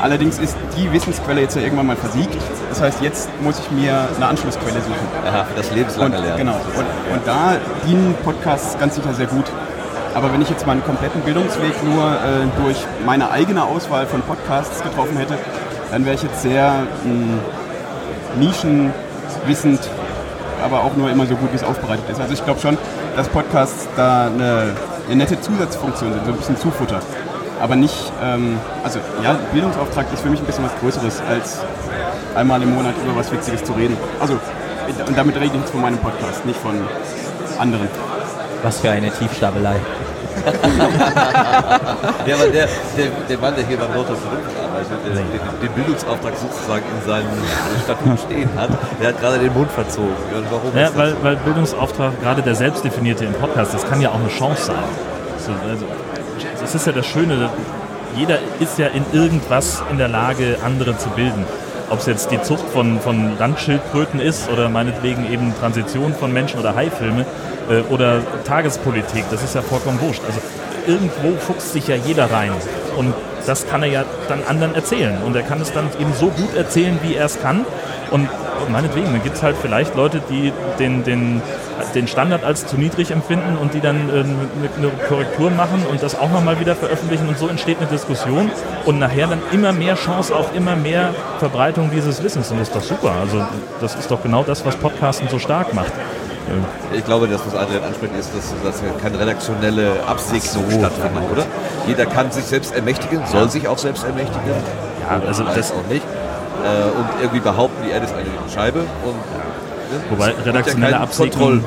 Allerdings ist die Wissensquelle jetzt ja irgendwann mal versiegt. Das heißt, jetzt muss ich mir eine Anschlussquelle suchen. Aha, für das lebenslange Lernen. genau. Und, und da dienen Podcasts ganz sicher sehr gut. Aber wenn ich jetzt meinen kompletten Bildungsweg nur äh, durch meine eigene Auswahl von Podcasts getroffen hätte, dann wäre ich jetzt sehr mh, nischenwissend, aber auch nur immer so gut, wie es aufbereitet ist. Also ich glaube schon, dass Podcasts da eine, eine nette Zusatzfunktion sind, so ein bisschen Zufutter. Aber nicht, ähm, also ja, Bildungsauftrag ist für mich ein bisschen was Größeres, als einmal im Monat über was Witziges zu reden. Also, und damit rede ich jetzt von meinem Podcast, nicht von anderen. Was für eine Tiefstapelei. Ja, aber der, der, der Mann, der hier beim Lotus arbeitet, also der, den, den Bildungsauftrag sozusagen in seinem Statut stehen hat, der hat gerade den Mund verzogen. Und warum Ja, weil, so? weil Bildungsauftrag, gerade der selbstdefinierte im Podcast, das kann ja auch eine Chance sein. So, also, das ist ja das Schöne, jeder ist ja in irgendwas in der Lage, andere zu bilden. Ob es jetzt die Zucht von, von Landschildkröten ist oder meinetwegen eben Transition von Menschen oder Haifilme oder Tagespolitik, das ist ja vollkommen wurscht. Also irgendwo fuchst sich ja jeder rein und das kann er ja dann anderen erzählen und er kann es dann eben so gut erzählen, wie er es kann und meinetwegen, dann gibt es halt vielleicht Leute, die den, den, den Standard als zu niedrig empfinden und die dann äh, eine Korrektur machen und das auch nochmal wieder veröffentlichen und so entsteht eine Diskussion und nachher dann immer mehr Chance auf immer mehr Verbreitung dieses Wissens und das ist doch super. Also das ist doch genau das, was Podcasten so stark macht. Ich glaube, das, was Adrian anspricht, ist, dass, dass keine redaktionelle Absegnung stattfindet, oder? Jeder kann sich selbst ermächtigen, soll sich auch selbst ermächtigen. Ja, also das- auch nicht. Äh, und irgendwie behaupten, die Erde ist eine Scheibe. Und, ne, Wobei redaktionelle ja Absegnung-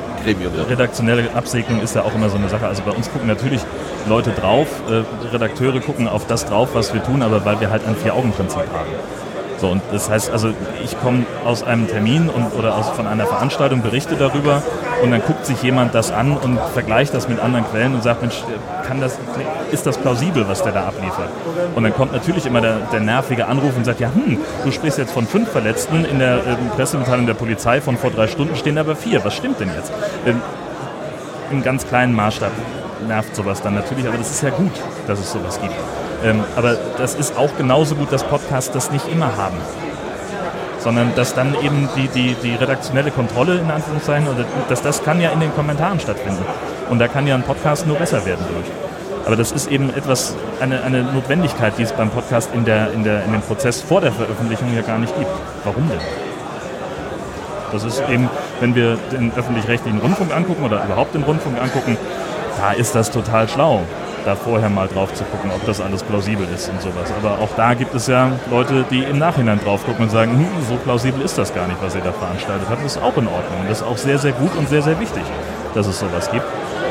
redaktionelle Absegnung ist ja auch immer so eine Sache. Also bei uns gucken natürlich Leute drauf, äh, Redakteure gucken auf das drauf, was wir tun, aber weil wir halt ein Vier-Augen-Prinzip haben. So, und das heißt, also ich komme aus einem Termin und, oder aus, von einer Veranstaltung, berichte darüber und dann guckt sich jemand das an und vergleicht das mit anderen Quellen und sagt, Mensch, kann das, ist das plausibel, was der da abliefert? Und dann kommt natürlich immer der, der nervige Anruf und sagt, ja, hm, du sprichst jetzt von fünf Verletzten, in der ähm, Pressemitteilung der Polizei von vor drei Stunden stehen aber vier. Was stimmt denn jetzt? Ähm, im ganz kleinen Maßstab nervt sowas dann natürlich, aber das ist ja gut, dass es sowas gibt. Ähm, aber das ist auch genauso gut, dass Podcasts das nicht immer haben. Sondern dass dann eben die, die, die redaktionelle Kontrolle in Anführungszeichen, oder dass das kann ja in den Kommentaren stattfinden. Und da kann ja ein Podcast nur besser werden durch. Aber das ist eben etwas, eine, eine Notwendigkeit, die es beim Podcast in, der, in, der, in dem Prozess vor der Veröffentlichung ja gar nicht gibt. Warum denn? Das ist eben, wenn wir den öffentlich-rechtlichen Rundfunk angucken oder überhaupt den Rundfunk angucken, da ist das total schlau, da vorher mal drauf zu gucken, ob das alles plausibel ist und sowas. Aber auch da gibt es ja Leute, die im Nachhinein drauf gucken und sagen, hm, so plausibel ist das gar nicht, was ihr da veranstaltet habt. Das ist auch in Ordnung. Und das ist auch sehr, sehr gut und sehr, sehr wichtig, dass es sowas gibt.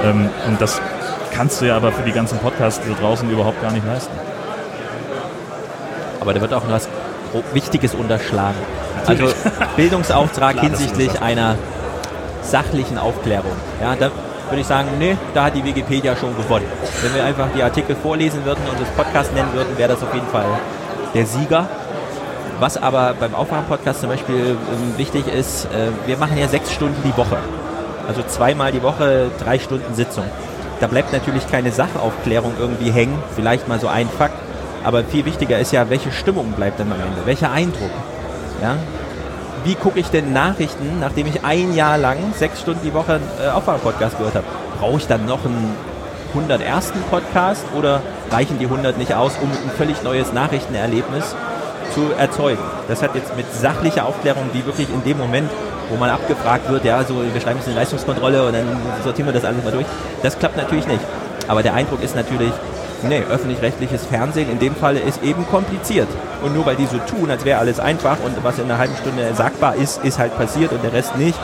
Ähm, und das kannst du ja aber für die ganzen Podcasts da draußen überhaupt gar nicht leisten. Aber da wird auch noch was Wichtiges unterschlagen. Also Bildungsauftrag Klar, hinsichtlich einer sachlichen Aufklärung. Ja, da würde ich sagen, nee, da hat die Wikipedia schon gewonnen. Wenn wir einfach die Artikel vorlesen würden und das Podcast nennen würden, wäre das auf jeden Fall der Sieger. Was aber beim Aufwachen-Podcast zum Beispiel ähm, wichtig ist, äh, wir machen ja sechs Stunden die Woche. Also zweimal die Woche, drei Stunden Sitzung. Da bleibt natürlich keine Sachaufklärung irgendwie hängen, vielleicht mal so ein Fakt. Aber viel wichtiger ist ja, welche Stimmung bleibt denn am Ende? Welcher Eindruck? Ja? Wie gucke ich denn Nachrichten, nachdem ich ein Jahr lang sechs Stunden die Woche äh, Aufwachen-Podcast gehört habe? Brauche ich dann noch einen 101. Podcast oder reichen die 100 nicht aus, um ein völlig neues Nachrichtenerlebnis zu erzeugen? Das hat jetzt mit sachlicher Aufklärung, die wirklich in dem Moment, wo man abgefragt wird, ja, so wir schreiben jetzt eine Leistungskontrolle und dann sortieren wir das alles mal durch. Das klappt natürlich nicht. Aber der Eindruck ist natürlich, nee, öffentlich-rechtliches Fernsehen in dem Falle ist eben kompliziert. Und nur weil die so tun, als wäre alles einfach und was in einer halben Stunde sagbar ist, ist halt passiert und der Rest nicht.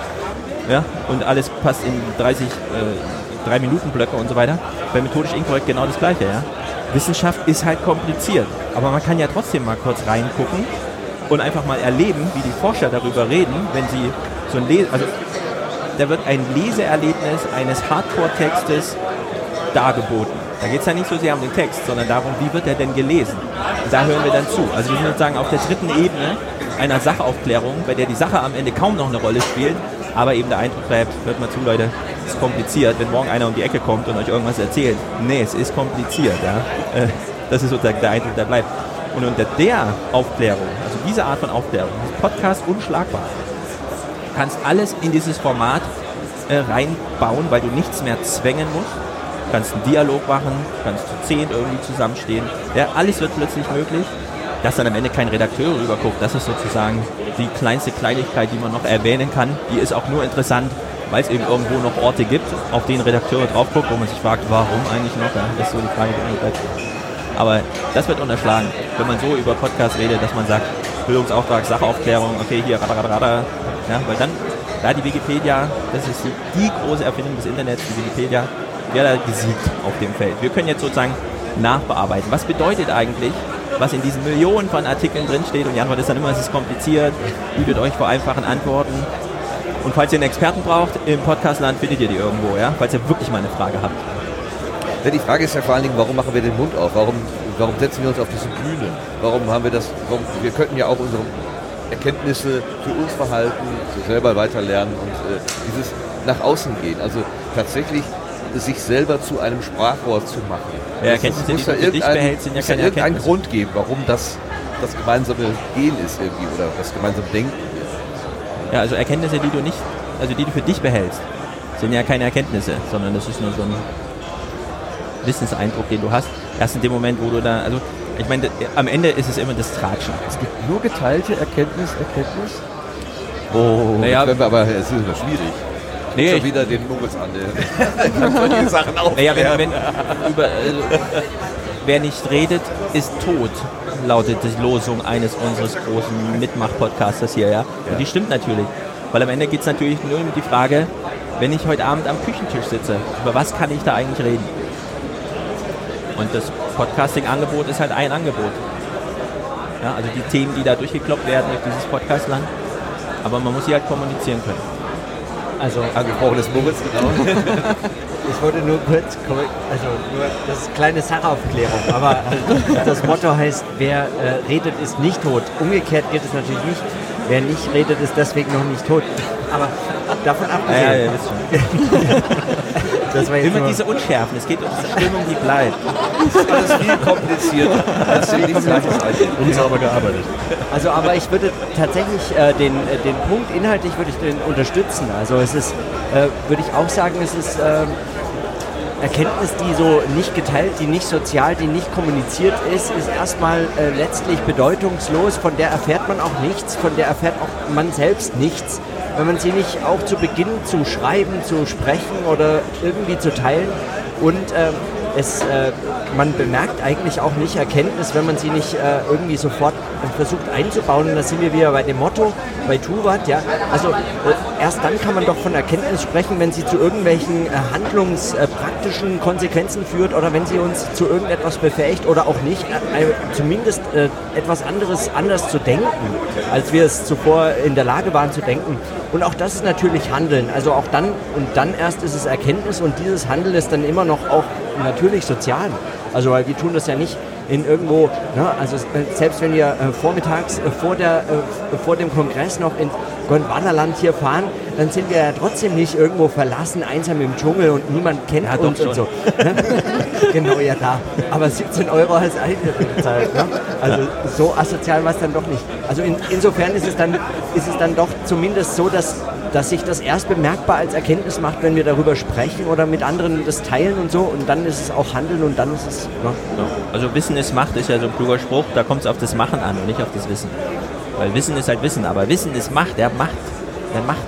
Ja, und alles passt in 30 äh, 3 Minuten Blöcke und so weiter. Bei methodisch inkorrekt genau das gleiche, ja. Wissenschaft ist halt kompliziert, aber man kann ja trotzdem mal kurz reingucken und einfach mal erleben, wie die Forscher darüber reden, wenn sie so ein Les also da wird ein Leseerlebnis eines Hardcore-Textes dargeboten. Da geht es ja nicht so sehr um den Text, sondern darum, wie wird er denn gelesen. Da hören wir dann zu. Also wir sind sozusagen auf der dritten Ebene einer Sachaufklärung, bei der die Sache am Ende kaum noch eine Rolle spielt, aber eben der Eindruck bleibt, hört mal zu Leute, es ist kompliziert, wenn morgen einer um die Ecke kommt und euch irgendwas erzählt. Nee, es ist kompliziert. Ja? Äh, Das ist sozusagen der Eindruck, der bleibt. Und unter der Aufklärung, also diese Art von Aufklärung, ist Podcast unschlagbar. Du kannst alles in dieses Format äh, reinbauen, weil du nichts mehr zwängen musst. Kannst einen Dialog machen, kannst zu zehn irgendwie zusammenstehen. Ja, alles wird plötzlich möglich. Dass dann am Ende kein Redakteur rüberguckt, das ist sozusagen die kleinste Kleinigkeit, die man noch erwähnen kann. Die ist auch nur interessant, weil es eben irgendwo noch Orte gibt, auf denen Redakteure drauf gucken, wo man sich fragt, warum eigentlich noch? Das ist so die Frage, die immer bleibt. Aber das wird unterschlagen, wenn man so über Podcasts redet, dass man sagt, Bildungsauftrag, Sachaufklärung, okay, hier, rada, rada, rada. Ja, weil dann, da die Wikipedia, das ist die große Erfindung des Internets, die Wikipedia, wer da gesiegt auf dem Feld. Wir können jetzt sozusagen nachbearbeiten. Was bedeutet eigentlich, was in diesen Millionen von Artikeln drinsteht und die Antwort ist dann immer, es ist kompliziert, bietet euch vor einfachen Antworten. Und falls ihr einen Experten braucht, im Podcastland findet ihr die irgendwo, ja? falls ihr wirklich mal eine Frage habt. Ja, die Frage ist ja vor allen Dingen, warum machen wir den Mund auf? Warum, warum setzen wir uns auf diese Bühne? Warum haben wir das? Warum, wir könnten ja auch unsere Erkenntnisse für uns verhalten, so selber weiterlernen und äh, dieses nach außen gehen. Also tatsächlich sich selber zu einem Sprachrohr zu machen. Ja, Also es Erkenntnisse, muss die ja du für dich irgendein- behältst, sind ja muss ja irgendeinen. Grund geben, warum das das gemeinsame Gehen ist irgendwie oder das gemeinsame Denken. Ja, also Erkenntnisse, die du nicht, also die du für dich behältst, sind ja keine Erkenntnisse, sondern das ist nur so ein Wissenseindruck, den du hast. Erst in dem Moment, wo du da, also ich meine, am Ende ist es immer das Tratschen. Es gibt nur geteilte Erkenntnis, Erkenntnis. Oh, naja, aber es ist immer schwierig. Nee, Schon ich, wieder den Moritz an. Solche Sachen auch. naja, wenn, wenn über, also, wer nicht redet, ist tot, lautet die Losung eines unseres großen Mitmach-Podcasters hier, ja. Und die stimmt natürlich. Weil am Ende geht es natürlich nur um die Frage, wenn ich heute Abend am Küchentisch sitze, über was kann ich da eigentlich reden? Und das Podcasting-Angebot ist halt ein Angebot. Ja, also die Themen, die da durchgekloppt werden durch dieses Podcastland. Aber man muss sie halt kommunizieren können. Also Angesprochenes Moritz, genau. ich wollte nur kurz, also nur das ist kleine Sachaufklärung, aber das Motto heißt, wer äh, redet, ist nicht tot. Umgekehrt geht es natürlich nicht. Wer nicht redet, ist deswegen noch nicht tot. Aber davon Ja, ja, abgesehen, ja, wisst schon. das war jetzt Immer diese Unschärfen. Es geht um diese Stimmung, die bleibt. Das ist viel komplizierter als die nichts Gleiches Unsauber gearbeitet. Also, aber ich würde tatsächlich äh, den, äh, den Punkt inhaltlich würde ich den unterstützen. Also es ist, äh, würde ich auch sagen, es ist ähm, Erkenntnis, die so nicht geteilt, die nicht sozial, die nicht kommuniziert ist, ist erstmal äh, letztlich bedeutungslos. Von der erfährt man auch nichts, von der erfährt auch man selbst nichts, wenn man sie nicht auch zu Beginn zu schreiben, zu sprechen oder irgendwie zu teilen. Und ähm, es, äh, man bemerkt eigentlich auch nicht Erkenntnis, wenn man sie nicht äh, irgendwie sofort versucht einzubauen. Und da sind wir wieder bei dem Motto, bei Tuvat, ja. Also äh, erst dann kann man doch von Erkenntnis sprechen, wenn sie zu irgendwelchen äh, handlungspraktischen Konsequenzen führt oder wenn sie uns zu irgendetwas befähigt oder auch nicht, äh, äh, zumindest äh, etwas anderes anders zu denken, als wir es zuvor in der Lage waren zu denken. Und auch das ist natürlich Handeln. Also auch dann und dann erst ist es Erkenntnis und dieses Handeln ist dann immer noch auch natürlich sozial. Also weil wir tun das ja nicht in irgendwo, ne, also äh, selbst wenn wir äh, vormittags äh, vor, der, äh, vor dem Kongress noch in Gondwanaland hier fahren, dann sind wir ja trotzdem nicht irgendwo verlassen, einsam im Dschungel und niemand kennt Ja, uns und so. Ne? genau, ja da. Aber 17 Euro als Eintritt bezahlt. Ne? Also so asozial war es dann doch nicht. Also in, insofern ist es, dann, ist es dann doch zumindest so, dass, dass sich das erst bemerkbar als Erkenntnis macht, wenn wir darüber sprechen oder mit anderen das teilen und so. Und dann ist es auch Handeln und dann ist es... Ne? So. Also Wissen ist Macht ist ja so ein kluger Spruch, da kommt es auf das Machen an und nicht auf das Wissen. Weil Wissen ist halt Wissen, aber Wissen ist Macht, der Macht, der Macht.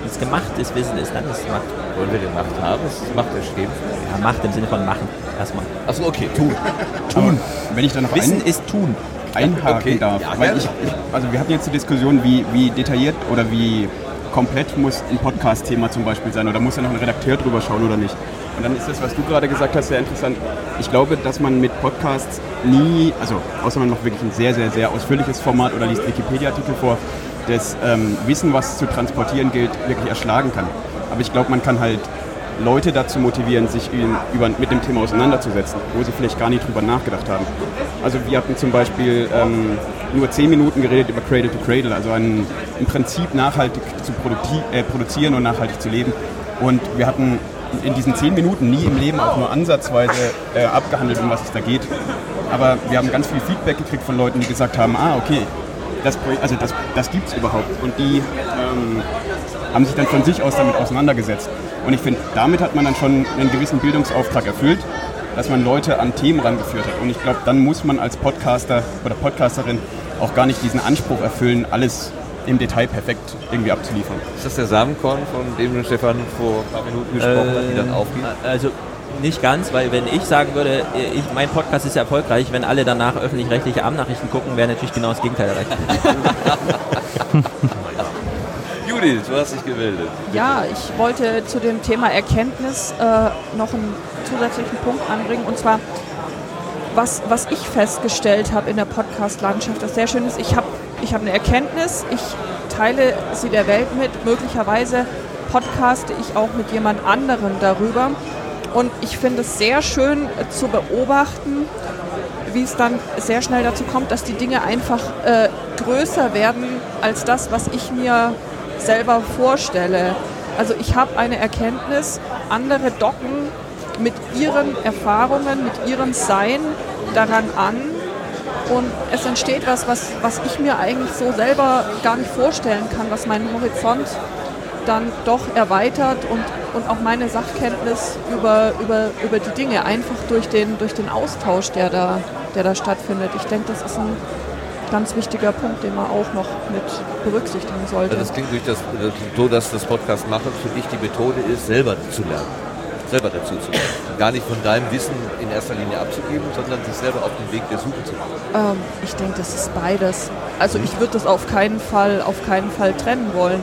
Wenn es gemacht ist, Wissen ist, dann ist es Macht. Wollen wir den Macht haben? Das macht er stehen. Ja, Macht im Sinne von machen, erstmal. Achso, okay, tun. Tun. Wenn ich da noch Wissen ein, ist tun. einhaken Okay. darf. Ja, ich, ich, also wir hatten jetzt die Diskussion, wie, wie detailliert oder wie komplett muss ein Podcast-Thema zum Beispiel sein oder muss da noch ein Redakteur drüber schauen oder nicht. Und dann ist das, was du gerade gesagt hast, sehr interessant. Ich glaube, dass man mit Podcasts nie, also außer man macht wirklich ein sehr, sehr, sehr ausführliches Format oder liest Wikipedia-Artikel vor, das ähm, Wissen, was zu transportieren gilt, wirklich erschlagen kann. Aber ich glaube, man kann halt Leute dazu motivieren, sich über, mit dem Thema auseinanderzusetzen, wo sie vielleicht gar nicht drüber nachgedacht haben. Also wir hatten zum Beispiel ähm, nur zehn Minuten geredet über Cradle to Cradle, also ein, im Prinzip nachhaltig zu äh, produzieren und nachhaltig zu leben. Und wir hatten in diesen zehn Minuten nie im Leben auch nur ansatzweise äh, abgehandelt, um was es da geht. Aber wir haben ganz viel Feedback gekriegt von Leuten, die gesagt haben, ah, okay, das, also das, das gibt es überhaupt. Und die ähm, haben sich dann von sich aus damit auseinandergesetzt. Und ich finde, damit hat man dann schon einen gewissen Bildungsauftrag erfüllt, dass man Leute an Themen rangeführt hat. Und ich glaube, dann muss man als Podcaster oder Podcasterin auch gar nicht diesen Anspruch erfüllen, alles im Detail perfekt irgendwie abzuliefern. Ist das der Samenkorn, von dem Stefan vor ein paar Minuten gesprochen hat, die dann aufgeht? Also nicht ganz, weil wenn ich sagen würde, ich, mein Podcast ist erfolgreich, wenn alle danach öffentlich-rechtliche Abendnachrichten gucken, wäre natürlich genau das Gegenteil erreicht. Judith, du hast dich gemeldet. Ja, ich wollte zu dem Thema Erkenntnis äh, noch einen zusätzlichen Punkt anbringen. Und zwar, was, was ich festgestellt habe in der Podcast-Landschaft, das sehr schön ist, ich habe ich hab eine Erkenntnis, ich teile sie der Welt mit, möglicherweise podcaste ich auch mit jemand anderem darüber. Und ich finde es sehr schön äh, zu beobachten, wie es dann sehr schnell dazu kommt, dass die Dinge einfach äh, größer werden als das, was ich mir selber vorstelle. Also ich habe eine Erkenntnis, andere docken mit ihren Erfahrungen, mit ihrem Sein daran an und es entsteht was, was, was ich mir eigentlich so selber gar nicht vorstellen kann, was meinen Horizont dann doch erweitert und, und auch meine Sachkenntnis über, über, über die Dinge einfach durch den, durch den Austausch, der da, der da stattfindet. Ich denke, das ist ein ganz wichtiger Punkt, den man auch noch mit berücksichtigen sollte. Also das klingt durch das, so, dass das Podcast machen für dich die Methode ist, selber zu lernen. Selber dazu zu lernen. Gar nicht von deinem Wissen in erster Linie abzugeben, sondern sich selber auf den Weg der Suche zu machen. Ähm, ich denke, das ist beides. Also ich würde das auf keinen Fall, auf keinen Fall trennen wollen.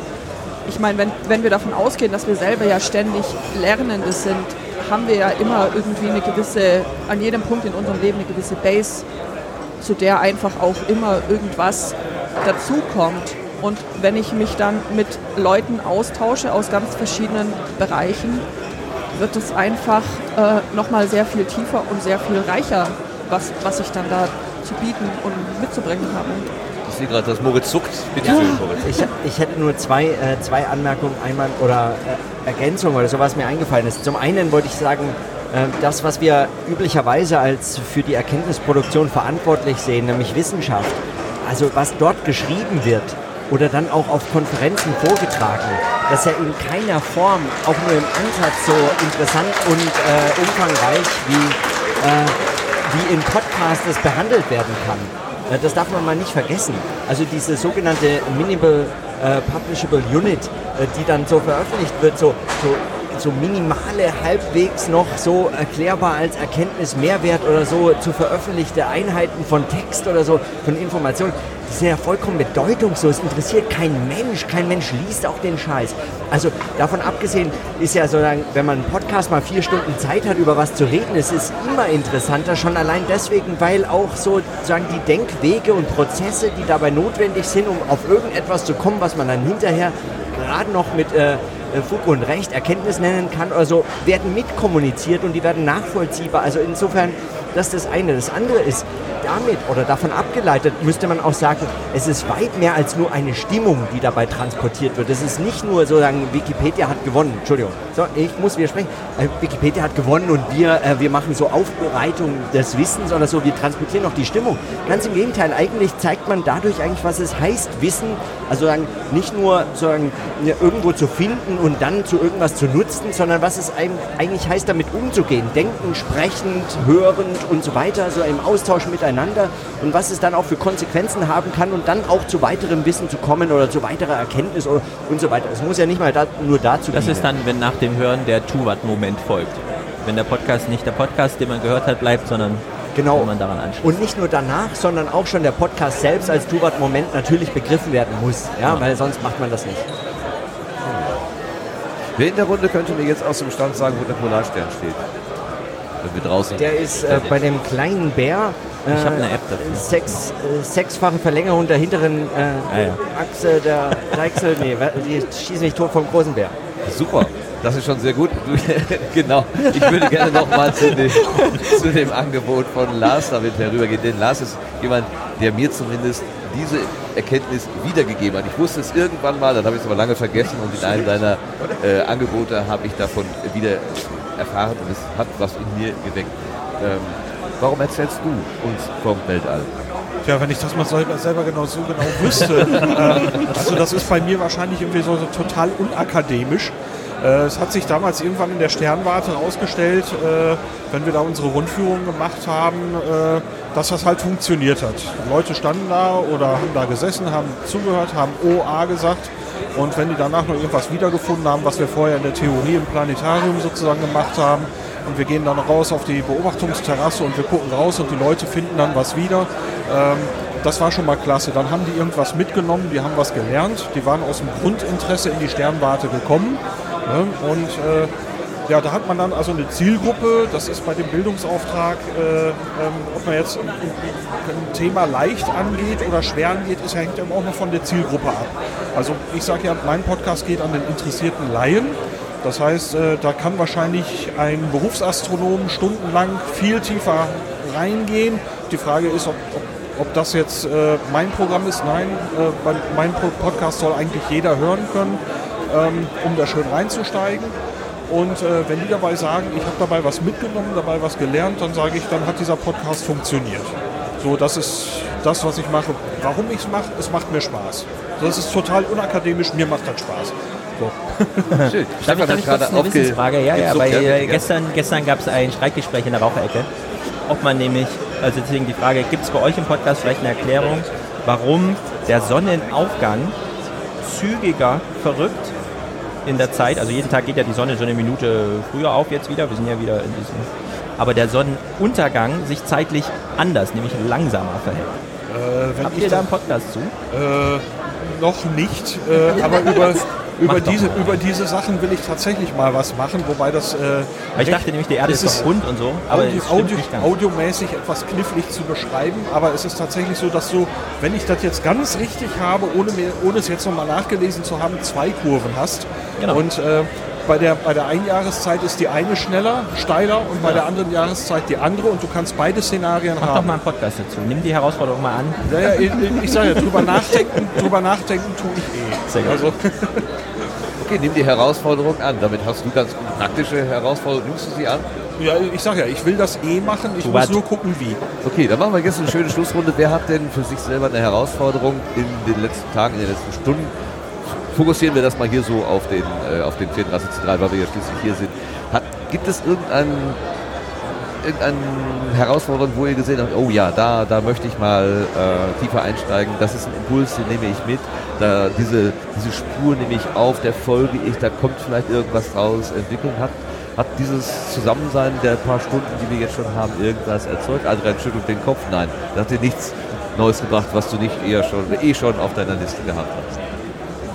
Ich meine, wenn, wenn wir davon ausgehen, dass wir selber ja ständig Lernende sind, haben wir ja immer irgendwie eine gewisse, an jedem Punkt in unserem Leben eine gewisse Base, zu der einfach auch immer irgendwas dazukommt. Und wenn ich mich dann mit Leuten austausche aus ganz verschiedenen Bereichen, wird es einfach äh, nochmal sehr viel tiefer und sehr viel reicher, was, was ich dann da zu bieten und mitzubringen habe. Ich sehe gerade, dass Moritz zuckt. Bitte Ja, schön, Moritz. ich, ich hätte nur zwei, äh, zwei Anmerkungen einmal oder äh, Ergänzungen oder so, was mir eingefallen ist. Zum einen wollte ich sagen, das, was wir üblicherweise als für die Erkenntnisproduktion verantwortlich sehen, nämlich Wissenschaft, also was dort geschrieben wird oder dann auch auf Konferenzen vorgetragen, das ist ja in keiner Form, auch nur im Ansatz so interessant und äh, umfangreich wie, äh, wie in Podcasts das behandelt werden kann. Äh, Das darf man mal nicht vergessen. Also diese sogenannte Minimal äh, Publishable Unit, äh, die dann so veröffentlicht wird, so, so, so minimale, halbwegs noch so erklärbar als Erkenntnis, Mehrwert oder so zu veröffentlichte Einheiten von Text oder so, von Informationen, die sind ja vollkommen bedeutungslos. Interessiert kein Mensch. Kein Mensch liest auch den Scheiß. Also davon abgesehen ist ja sozusagen, wenn man einen Podcast mal vier Stunden Zeit hat, über was zu reden, es ist immer interessanter, schon allein deswegen, weil auch so sozusagen die Denkwege und Prozesse, die dabei notwendig sind, um auf irgendetwas zu kommen, was man dann hinterher gerade noch mit äh, Fug und Recht Erkenntnis nennen kann oder so, werden mitkommuniziert und die werden nachvollziehbar. Also insofern, das ist das eine. Das andere ist, damit oder davon abgeleitet müsste man auch sagen, es ist weit mehr als nur eine Stimmung, die dabei transportiert wird. Es ist nicht nur sozusagen, Wikipedia hat gewonnen. Entschuldigung, so, ich muss widersprechen. Äh, Wikipedia hat gewonnen und wir, äh, wir machen so Aufbereitung des Wissens oder so, wir transportieren auch die Stimmung. Ganz im Gegenteil, eigentlich zeigt man dadurch eigentlich, was es heißt, Wissen, also sozusagen nicht nur sozusagen ja, irgendwo zu finden und dann zu irgendwas zu nutzen, sondern was es eigentlich heißt, damit umzugehen. Denken, sprechend, hörend und so weiter, so im Austausch miteinander und was es dann auch für Konsequenzen haben kann und dann auch zu weiterem Wissen zu kommen oder zu weiterer Erkenntnis oder, und so weiter. Es muss ja nicht mal da, nur dazu Das dienen. ist dann, wenn nach dem Hören der Tuvat-Moment folgt. Wenn der Podcast nicht der Podcast, den man gehört hat, bleibt, sondern Genau. wenn man daran anschließt. Und nicht nur danach, sondern auch schon der Podcast selbst als Tuvat-Moment natürlich begriffen werden muss. Ja, weil sonst macht man das nicht. Wer in der Runde könnte mir jetzt aus dem Stand sagen, wo der Polarstern steht? Wenn wir draußen. Der ist äh, bei dem kleinen Bär. Äh, Ich hab eine App dafür. Sechs, äh, sechsfache Verlängerung der hinteren äh, Ah, ja. Achse der Deichsel. Nee, die schießen nicht tot vom großen Bär. Super. Das ist schon sehr gut. Genau. Ich würde gerne nochmal zu, dem- zu dem Angebot von Lars damit herübergehen. Denn Lars ist jemand, der mir zumindest diese Erkenntnis wiedergegeben hat. Ich wusste es irgendwann mal, dann habe ich es aber lange vergessen und in einem deiner äh, Angebote habe ich davon wieder erfahren und es hat was in mir geweckt. Ähm, warum erzählst du uns vom Weltall? Ja, wenn ich das mal selber, selber genau so genau wüsste. äh, also das ist bei mir wahrscheinlich irgendwie so, so total unakademisch. Äh, es hat sich damals irgendwann in der Sternwarte herausgestellt, äh, wenn wir da unsere Rundführung gemacht haben, äh, dass das halt funktioniert hat. Leute standen da oder haben da gesessen, haben zugehört, haben OA gesagt. Und wenn die danach noch irgendwas wiedergefunden haben, was wir vorher in der Theorie im Planetarium sozusagen gemacht haben, und wir gehen dann raus auf die Beobachtungsterrasse und wir gucken raus und die Leute finden dann was wieder. Ähm, das war schon mal klasse. Dann haben die irgendwas mitgenommen, die haben was gelernt, die waren aus dem Grundinteresse in die Sternwarte gekommen. Ne? Und äh, ja, da hat man dann also eine Zielgruppe, das ist bei dem Bildungsauftrag, äh, ähm, ob man jetzt ein, ein, Thema leicht angeht oder schwer angeht, ist, hängt eben auch noch von der Zielgruppe ab. Also ich sage ja, mein Podcast geht an den interessierten Laien. Das heißt, äh, da kann wahrscheinlich ein Berufsastronom stundenlang viel tiefer reingehen. Die Frage ist, ob, ob ob das jetzt äh, mein Programm ist, nein. Äh, mein Podcast soll eigentlich jeder hören können, ähm, um da schön reinzusteigen. Und äh, wenn die dabei sagen, ich habe dabei was mitgenommen, dabei was gelernt, dann sage ich, dann hat dieser Podcast funktioniert. So, das ist das, was ich mache. Warum ich es mache, es macht mir Spaß. Das ist total unakademisch, mir macht das Spaß. So. Schön. Darf ich, darf ich kurz eine Wissensfrage? Ja, ja, weil äh, gestern, gestern gab es ein Streitgespräch in der Raucherecke, ob man nämlich, also deswegen die Frage, gibt es bei euch im Podcast vielleicht eine Erklärung, warum der Sonnenaufgang zügiger verrückt in der Zeit. Also jeden Tag geht ja die Sonne so eine Minute früher auf jetzt wieder. Wir sind ja wieder in diesem. Aber der Sonnenuntergang sich zeitlich anders, nämlich langsamer verhält. Äh, Habt ihr da einen Podcast zu? Äh, noch nicht, äh, aber über, über, diese, über diese Sachen will ich tatsächlich mal was machen, wobei das. Äh, Weil ich dachte nämlich, die Erde ist doch rund und so, aber Audio, Audio, audiomäßig etwas knifflig zu beschreiben, aber es ist tatsächlich so, dass du, wenn ich das jetzt ganz richtig habe, ohne, mir, ohne es jetzt nochmal nachgelesen zu haben, zwei Kurven hast. Genau. Und äh, bei der, bei der einen Jahreszeit ist die eine schneller, steiler und bei ja. der anderen Jahreszeit die andere und du kannst beide Szenarien Mach haben. Mach doch mal einen Podcast dazu. Nimm die Herausforderung mal an. Ja, ja, ich, ich sage ja, drüber nachdenken, drüber nachdenken tue ich eh. Sehr gut. Also, Okay, nimm die Herausforderung an. Damit hast du ganz praktische Herausforderungen. Nimmst du sie an? Ja, ich sage ja, ich will das eh machen. Ich muss nur gucken, wie. Okay, dann machen wir jetzt eine schöne Schlussrunde. Wer hat denn für sich selber eine Herausforderung in den letzten Tagen, in den letzten Stunden? Fokussieren wir das mal hier so auf den, äh, auf den 34.3, weil wir ja schließlich hier sind. Hat, gibt es irgendeinen irgendeine Herausforderung, wo ihr gesehen habt, oh ja, da, da möchte ich mal äh, tiefer einsteigen, das ist ein Impuls, den nehme ich mit, da, diese, diese Spur nehme ich auf, der folge ich, da kommt vielleicht irgendwas raus, entwickeln hat, hat dieses Zusammensein der paar Stunden, die wir jetzt schon haben, irgendwas erzeugt? Adrian schüttelt den Kopf, nein, da hat dir nichts Neues gebracht, was du nicht eher schon, eh schon auf deiner Liste gehabt hast.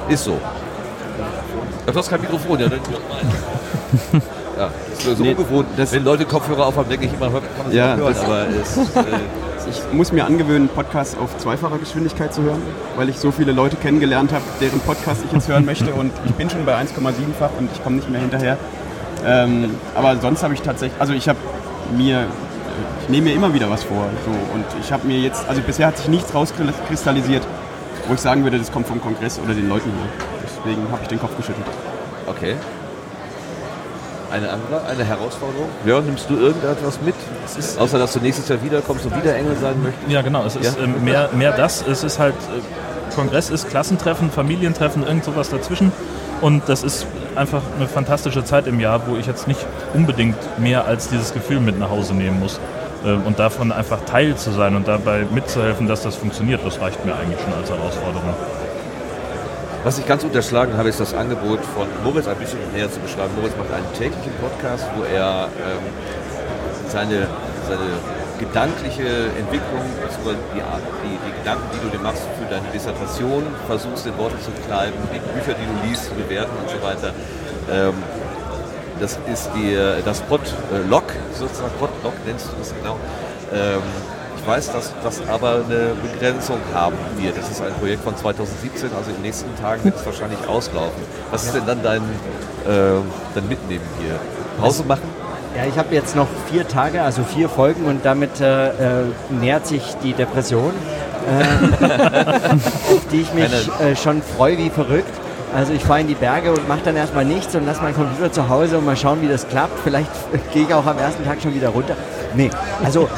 Ist so. Du hast kein Mikrofon, ja, dann Ja, das ist so nee, ungewohnt. Wenn Leute Kopfhörer aufhaben, denke ich immer, kann man es ja, hören, aber es, äh, ich muss mir angewöhnen, Podcasts auf zweifacher Geschwindigkeit zu hören, weil ich so viele Leute kennengelernt habe, deren Podcast ich jetzt hören möchte und ich bin schon bei 1,7-fach und ich komme nicht mehr hinterher. Ähm, aber sonst habe ich tatsächlich, also ich habe mir, ich nehme mir immer wieder was vor so, und ich habe mir jetzt, also bisher hat sich nichts rauskristallisiert, wo ich sagen würde, das kommt vom Kongress oder den Leuten hier. Deswegen habe ich den Kopf geschüttelt. Okay eine andere, eine Herausforderung? Ja, nimmst du irgendetwas mit? Außer, dass du nächstes Jahr wiederkommst und wieder Engel sein möchtest? Ja, genau. Es ist ja? ähm, mehr, mehr das. Es ist halt, äh, Kongress ist Klassentreffen, Familientreffen, irgend sowas dazwischen. Und das ist einfach eine fantastische Zeit im Jahr, wo ich jetzt nicht unbedingt mehr als dieses Gefühl mit nach Hause nehmen muss. Äh, und davon einfach Teil zu sein und dabei mitzuhelfen, dass das funktioniert, das reicht mir eigentlich schon als Herausforderung. Was ich ganz unterschlagen habe, ist das Angebot von Moritz ein bisschen näher zu beschreiben. Moritz macht einen täglichen Podcast, wo er ähm, seine, seine gedankliche Entwicklung, die, die, die, Gedanken, die du dir machst für deine Dissertation, versuchst in Worte zu kleiben, die Bücher, die du liest, zu bewerten und so weiter. Ähm, das ist die, das Podlog, sozusagen Podlog nennst du das genau. Ähm, ich weiß, dass das aber eine Begrenzung haben wird. Das ist ein Projekt von 2017, also in den nächsten Tagen wird es wahrscheinlich auslaufen. Was ist denn dann dein, äh, dein Mitnehmen hier? Pause machen? Ja, ich habe jetzt noch vier Tage, also vier Folgen und damit äh, äh nähert sich die Depression, äh, auf die ich mich äh, schon freue wie verrückt. Also ich fahre in die Berge und mache dann erstmal nichts und lasse meinen Computer zu Hause und mal schauen, wie das klappt. Vielleicht gehe ich auch am ersten Tag schon wieder runter. Nee, also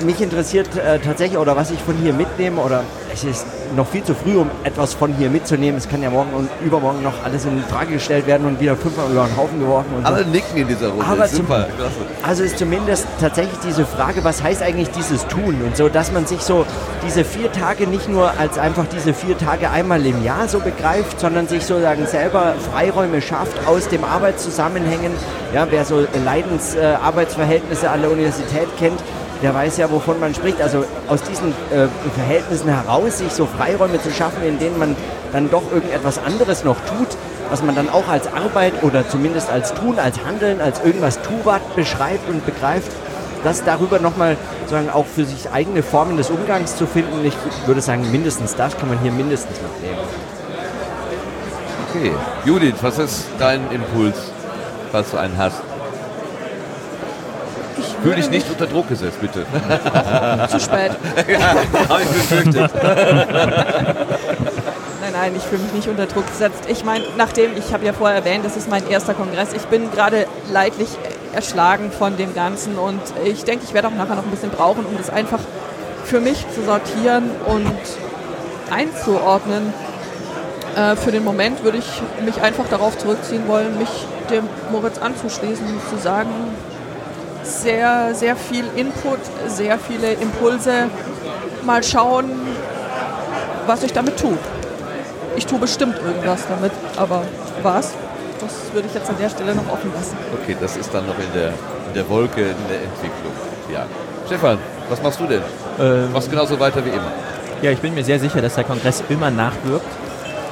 mich interessiert äh, tatsächlich, oder was ich von hier mitnehme, oder es ist noch viel zu früh, um etwas von hier mitzunehmen. Es kann ja morgen und übermorgen noch alles in Frage gestellt werden und wieder fünfmal über den Haufen geworfen. Und Alle so. nicken in dieser Runde. Aber Super, zum, Also ist zumindest tatsächlich diese Frage, was heißt eigentlich dieses Tun? Und so, dass man sich so diese vier Tage nicht nur als einfach diese vier Tage einmal im Jahr so begreift, sondern sich sozusagen selber Freiräume schafft aus dem Arbeitszusammenhängen. Ja, wer so Leidensarbeitsverhältnisse äh, an der Universität kennt, der weiß ja, wovon man spricht. Also aus diesen äh, Verhältnissen heraus sich so Freiräume zu schaffen, in denen man dann doch irgendetwas anderes noch tut, was man dann auch als Arbeit oder zumindest als Tun, als Handeln, als irgendwas Tuvat beschreibt und begreift, das darüber nochmal sozusagen auch für sich eigene Formen des Umgangs zu finden. Ich würde sagen, mindestens das kann man hier mindestens mitnehmen. Okay. Judith, was ist dein Impuls, falls du einen hast? Ich Fühl würde dich nicht unter Druck gesetzt, bitte. Zu spät. Habe ich befürchtet. Nein, nein, ich fühle mich nicht unter Druck gesetzt. Ich meine, nachdem, ich habe ja vorher erwähnt, das ist mein erster Kongress, ich bin gerade leidlich erschlagen von dem Ganzen und ich denke, ich werde auch nachher noch ein bisschen brauchen, um das einfach für mich zu sortieren und einzuordnen. Äh, für den Moment würde ich mich einfach darauf zurückziehen wollen, mich dem Moritz anzuschließen und zu sagen, sehr, sehr viel Input, sehr viele Impulse. Mal schauen, was sich damit tut. Ich tue bestimmt irgendwas damit, aber was? Das würde ich jetzt an der Stelle noch offen lassen. Okay, das ist dann noch in der, in der Wolke, in der Entwicklung. Ja. Stefan, was machst du denn? Ähm, Machst genauso weiter wie immer. Ja, ich bin mir sehr sicher, dass der Kongress immer nachwirkt.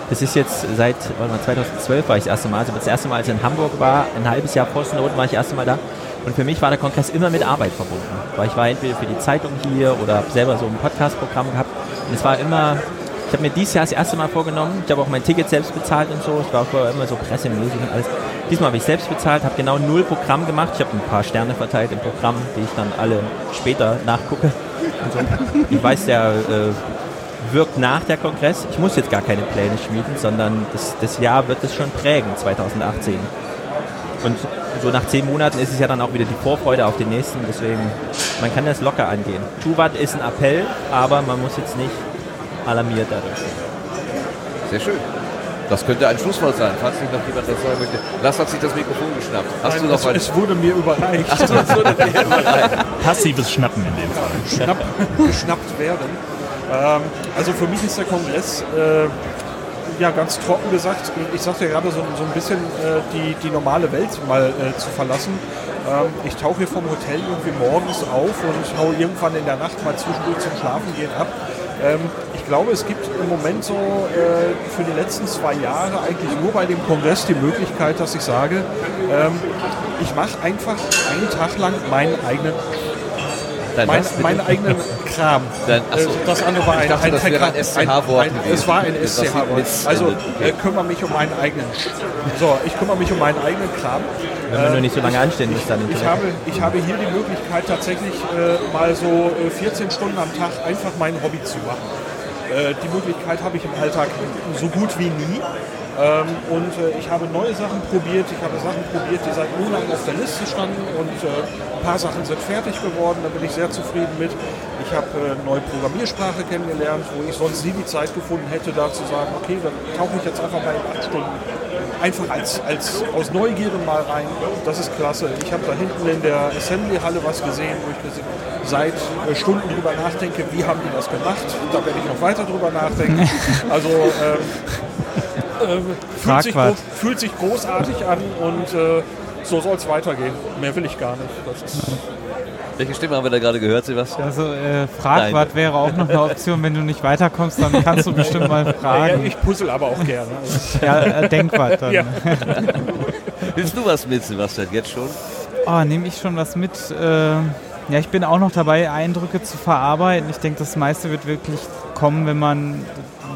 Das ist jetzt seit warte mal, 2012 war ich das erste Mal. Also das erste Mal, als ich in Hamburg war, ein halbes Jahr vor Snowden war ich das erste Mal da. Und für mich war der Kongress immer mit Arbeit verbunden. Weil ich war entweder für die Zeitung hier oder habe selber so ein Podcast-Programm gehabt. Und es war immer, ich habe mir dieses Jahr das erste Mal vorgenommen, ich habe auch mein Ticket selbst bezahlt und so. Ich war vorher immer so pressemäßig und alles. Diesmal habe ich selbst bezahlt, habe genau null Programm gemacht. Ich habe ein paar Sterne verteilt im Programm, die ich dann alle später nachgucke. So. Ich weiß, der äh, wirkt nach der Kongress. Ich muss jetzt gar keine Pläne schmieden, sondern das, das Jahr wird es schon prägen, 2018. Und so nach zehn Monaten ist es ja dann auch wieder die Vorfreude auf den nächsten, deswegen, man kann das locker angehen. Tuvat ist ein Appell, aber man muss jetzt nicht alarmiert dadurch. Sehr schön. Das könnte ein Schlusswort sein, falls nicht noch jemand das sagen möchte. Lass hat sich das Mikrofon geschnappt. Hast du Nein, noch es, es wurde mir überreicht. Passives Schnappen in dem Fall. Schnapp, geschnappt werden. Ähm, also für mich ist der Kongress, äh, ja ganz trocken gesagt, ich sagte ja gerade so, so ein bisschen äh, die, die normale Welt mal äh, zu verlassen. Ähm, ich tauche hier vom Hotel irgendwie morgens auf und hau irgendwann in der Nacht mal zwischendurch zum Schlafen gehen ab. Ähm, ich glaube, es gibt im Moment so äh, für die letzten zwei Jahre eigentlich nur bei dem Kongress die Möglichkeit, dass ich sage, ähm, ich mache einfach einen Tag lang meinen eigenen Dein meinen eigenen Kram. Ach so. Äh, das andere war Ich ein, dachte, ein, ein ein- SCH-Wort. Es war ein SCH-Wort. Also äh, kümmere mich um meinen eigenen. So, ich kümmere mich um meinen eigenen Kram. Wenn man Äh, nur nicht so lange anstehen muss, dann Ich habe, ich habe hier die Möglichkeit tatsächlich äh, mal so äh, 14 Stunden am Tag einfach mein Hobby zu machen. Äh, die Möglichkeit habe ich im Alltag so gut wie nie. Ähm, und äh, ich habe neue Sachen probiert. Ich habe Sachen probiert, die seit Monaten auf der Liste standen und äh, ein paar Sachen sind fertig geworden. Da bin ich sehr zufrieden mit. Ich habe äh, neue Programmiersprache kennengelernt, wo ich sonst nie die Zeit gefunden hätte, da zu sagen, okay, dann tauche ich jetzt einfach mal in acht Stunden einfach als, als aus Neugierde mal rein. Das ist klasse. Ich habe da hinten in der Assembly-Halle was gesehen, wo ich ges- seit äh, Stunden drüber nachdenke, wie haben die das gemacht. Da werde ich noch weiter drüber nachdenken. Also ähm, fühlt, sich, Fragwart. gro- fühlt sich großartig an und äh, so soll es weitergehen. Mehr will ich gar nicht. Das ist, Welche Stimme haben wir da gerade gehört, Sebastian? Also äh, Fragwart wäre auch noch eine Option, wenn du nicht weiterkommst, dann kannst du bestimmt mal ja, fragen. ich puzzle aber auch gerne. Ja, äh, Denkwart dann. Ja. Willst du was mit, Sebastian, jetzt schon? Oh, nehme ich schon was mit. Äh, ja, ich bin auch noch dabei, Eindrücke zu verarbeiten. Ich denke, das meiste wird wirklich kommen, wenn man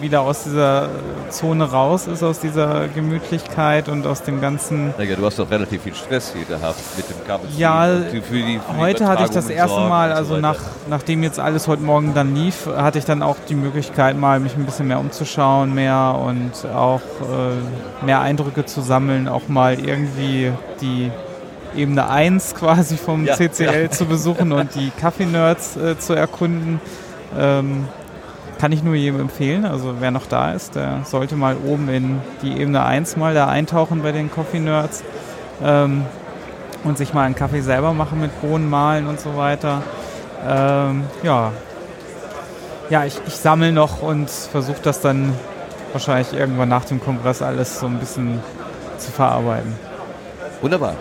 wieder aus dieser Zone raus ist, aus dieser Gemütlichkeit und aus dem ganzen Naja, du hast doch relativ viel Stress hier gehabt mit dem Kabel. Ja, für die, für die Heute hatte ich das erste Mal, so also weiter. nach, nachdem jetzt alles heute Morgen dann lief, hatte ich dann auch die Möglichkeit, mal mich ein bisschen mehr umzuschauen, mehr und auch äh, mehr Eindrücke zu sammeln, auch mal irgendwie die Ebene 1 quasi vom Ja, CCL zu besuchen und die Kaffee-Nerds äh, zu erkunden. Ähm, kann ich nur jedem empfehlen. Also wer noch da ist, der sollte mal oben in die Ebene 1 mal da eintauchen bei den Coffee Nerds. Ähm, und sich mal einen Kaffee selber machen mit Bohnen mahlen und so weiter. Ähm, ja. Ja, ich, ich sammle noch und versuche das dann wahrscheinlich irgendwann nach dem Kongress alles so ein bisschen zu verarbeiten. Wunderbar.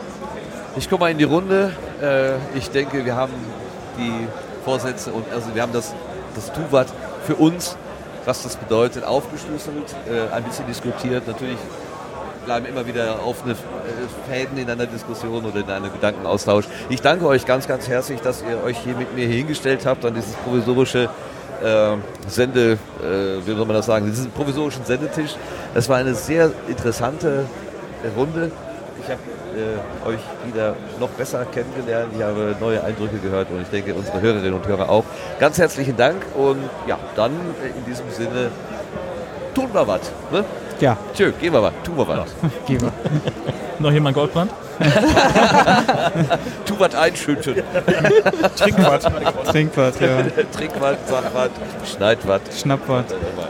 Ich komme mal in die Runde. Äh, ich denke, wir haben die Vorsätze und also wir haben das, das Tuvat für uns, was das bedeutet, aufgeschlüsselt, äh, ein bisschen diskutiert. Natürlich bleiben immer wieder offene äh, Fäden in einer Diskussion oder in einem Gedankenaustausch. Ich danke euch ganz, ganz herzlich, dass ihr euch hier mit mir hingestellt habt an dieses provisorische äh, Sende, äh, wie soll man das sagen, diesen provisorischen Sendetisch. Das war eine sehr interessante Runde. Ich habe äh, euch wieder noch besser kennengelernt. Ich habe neue Eindrücke gehört und ich denke, unsere Hörerinnen und Hörer auch. Ganz herzlichen Dank und ja, dann äh, in diesem Sinne tun wir was. Ne? Ja, Tschö, gehen wir was, tun wir was. gehen wir. Noch jemand Goldbrand? Tu was einschütten. Trink was. Trink was, ja. Trink was, sag was, schneid was. Schnapp was. Immer.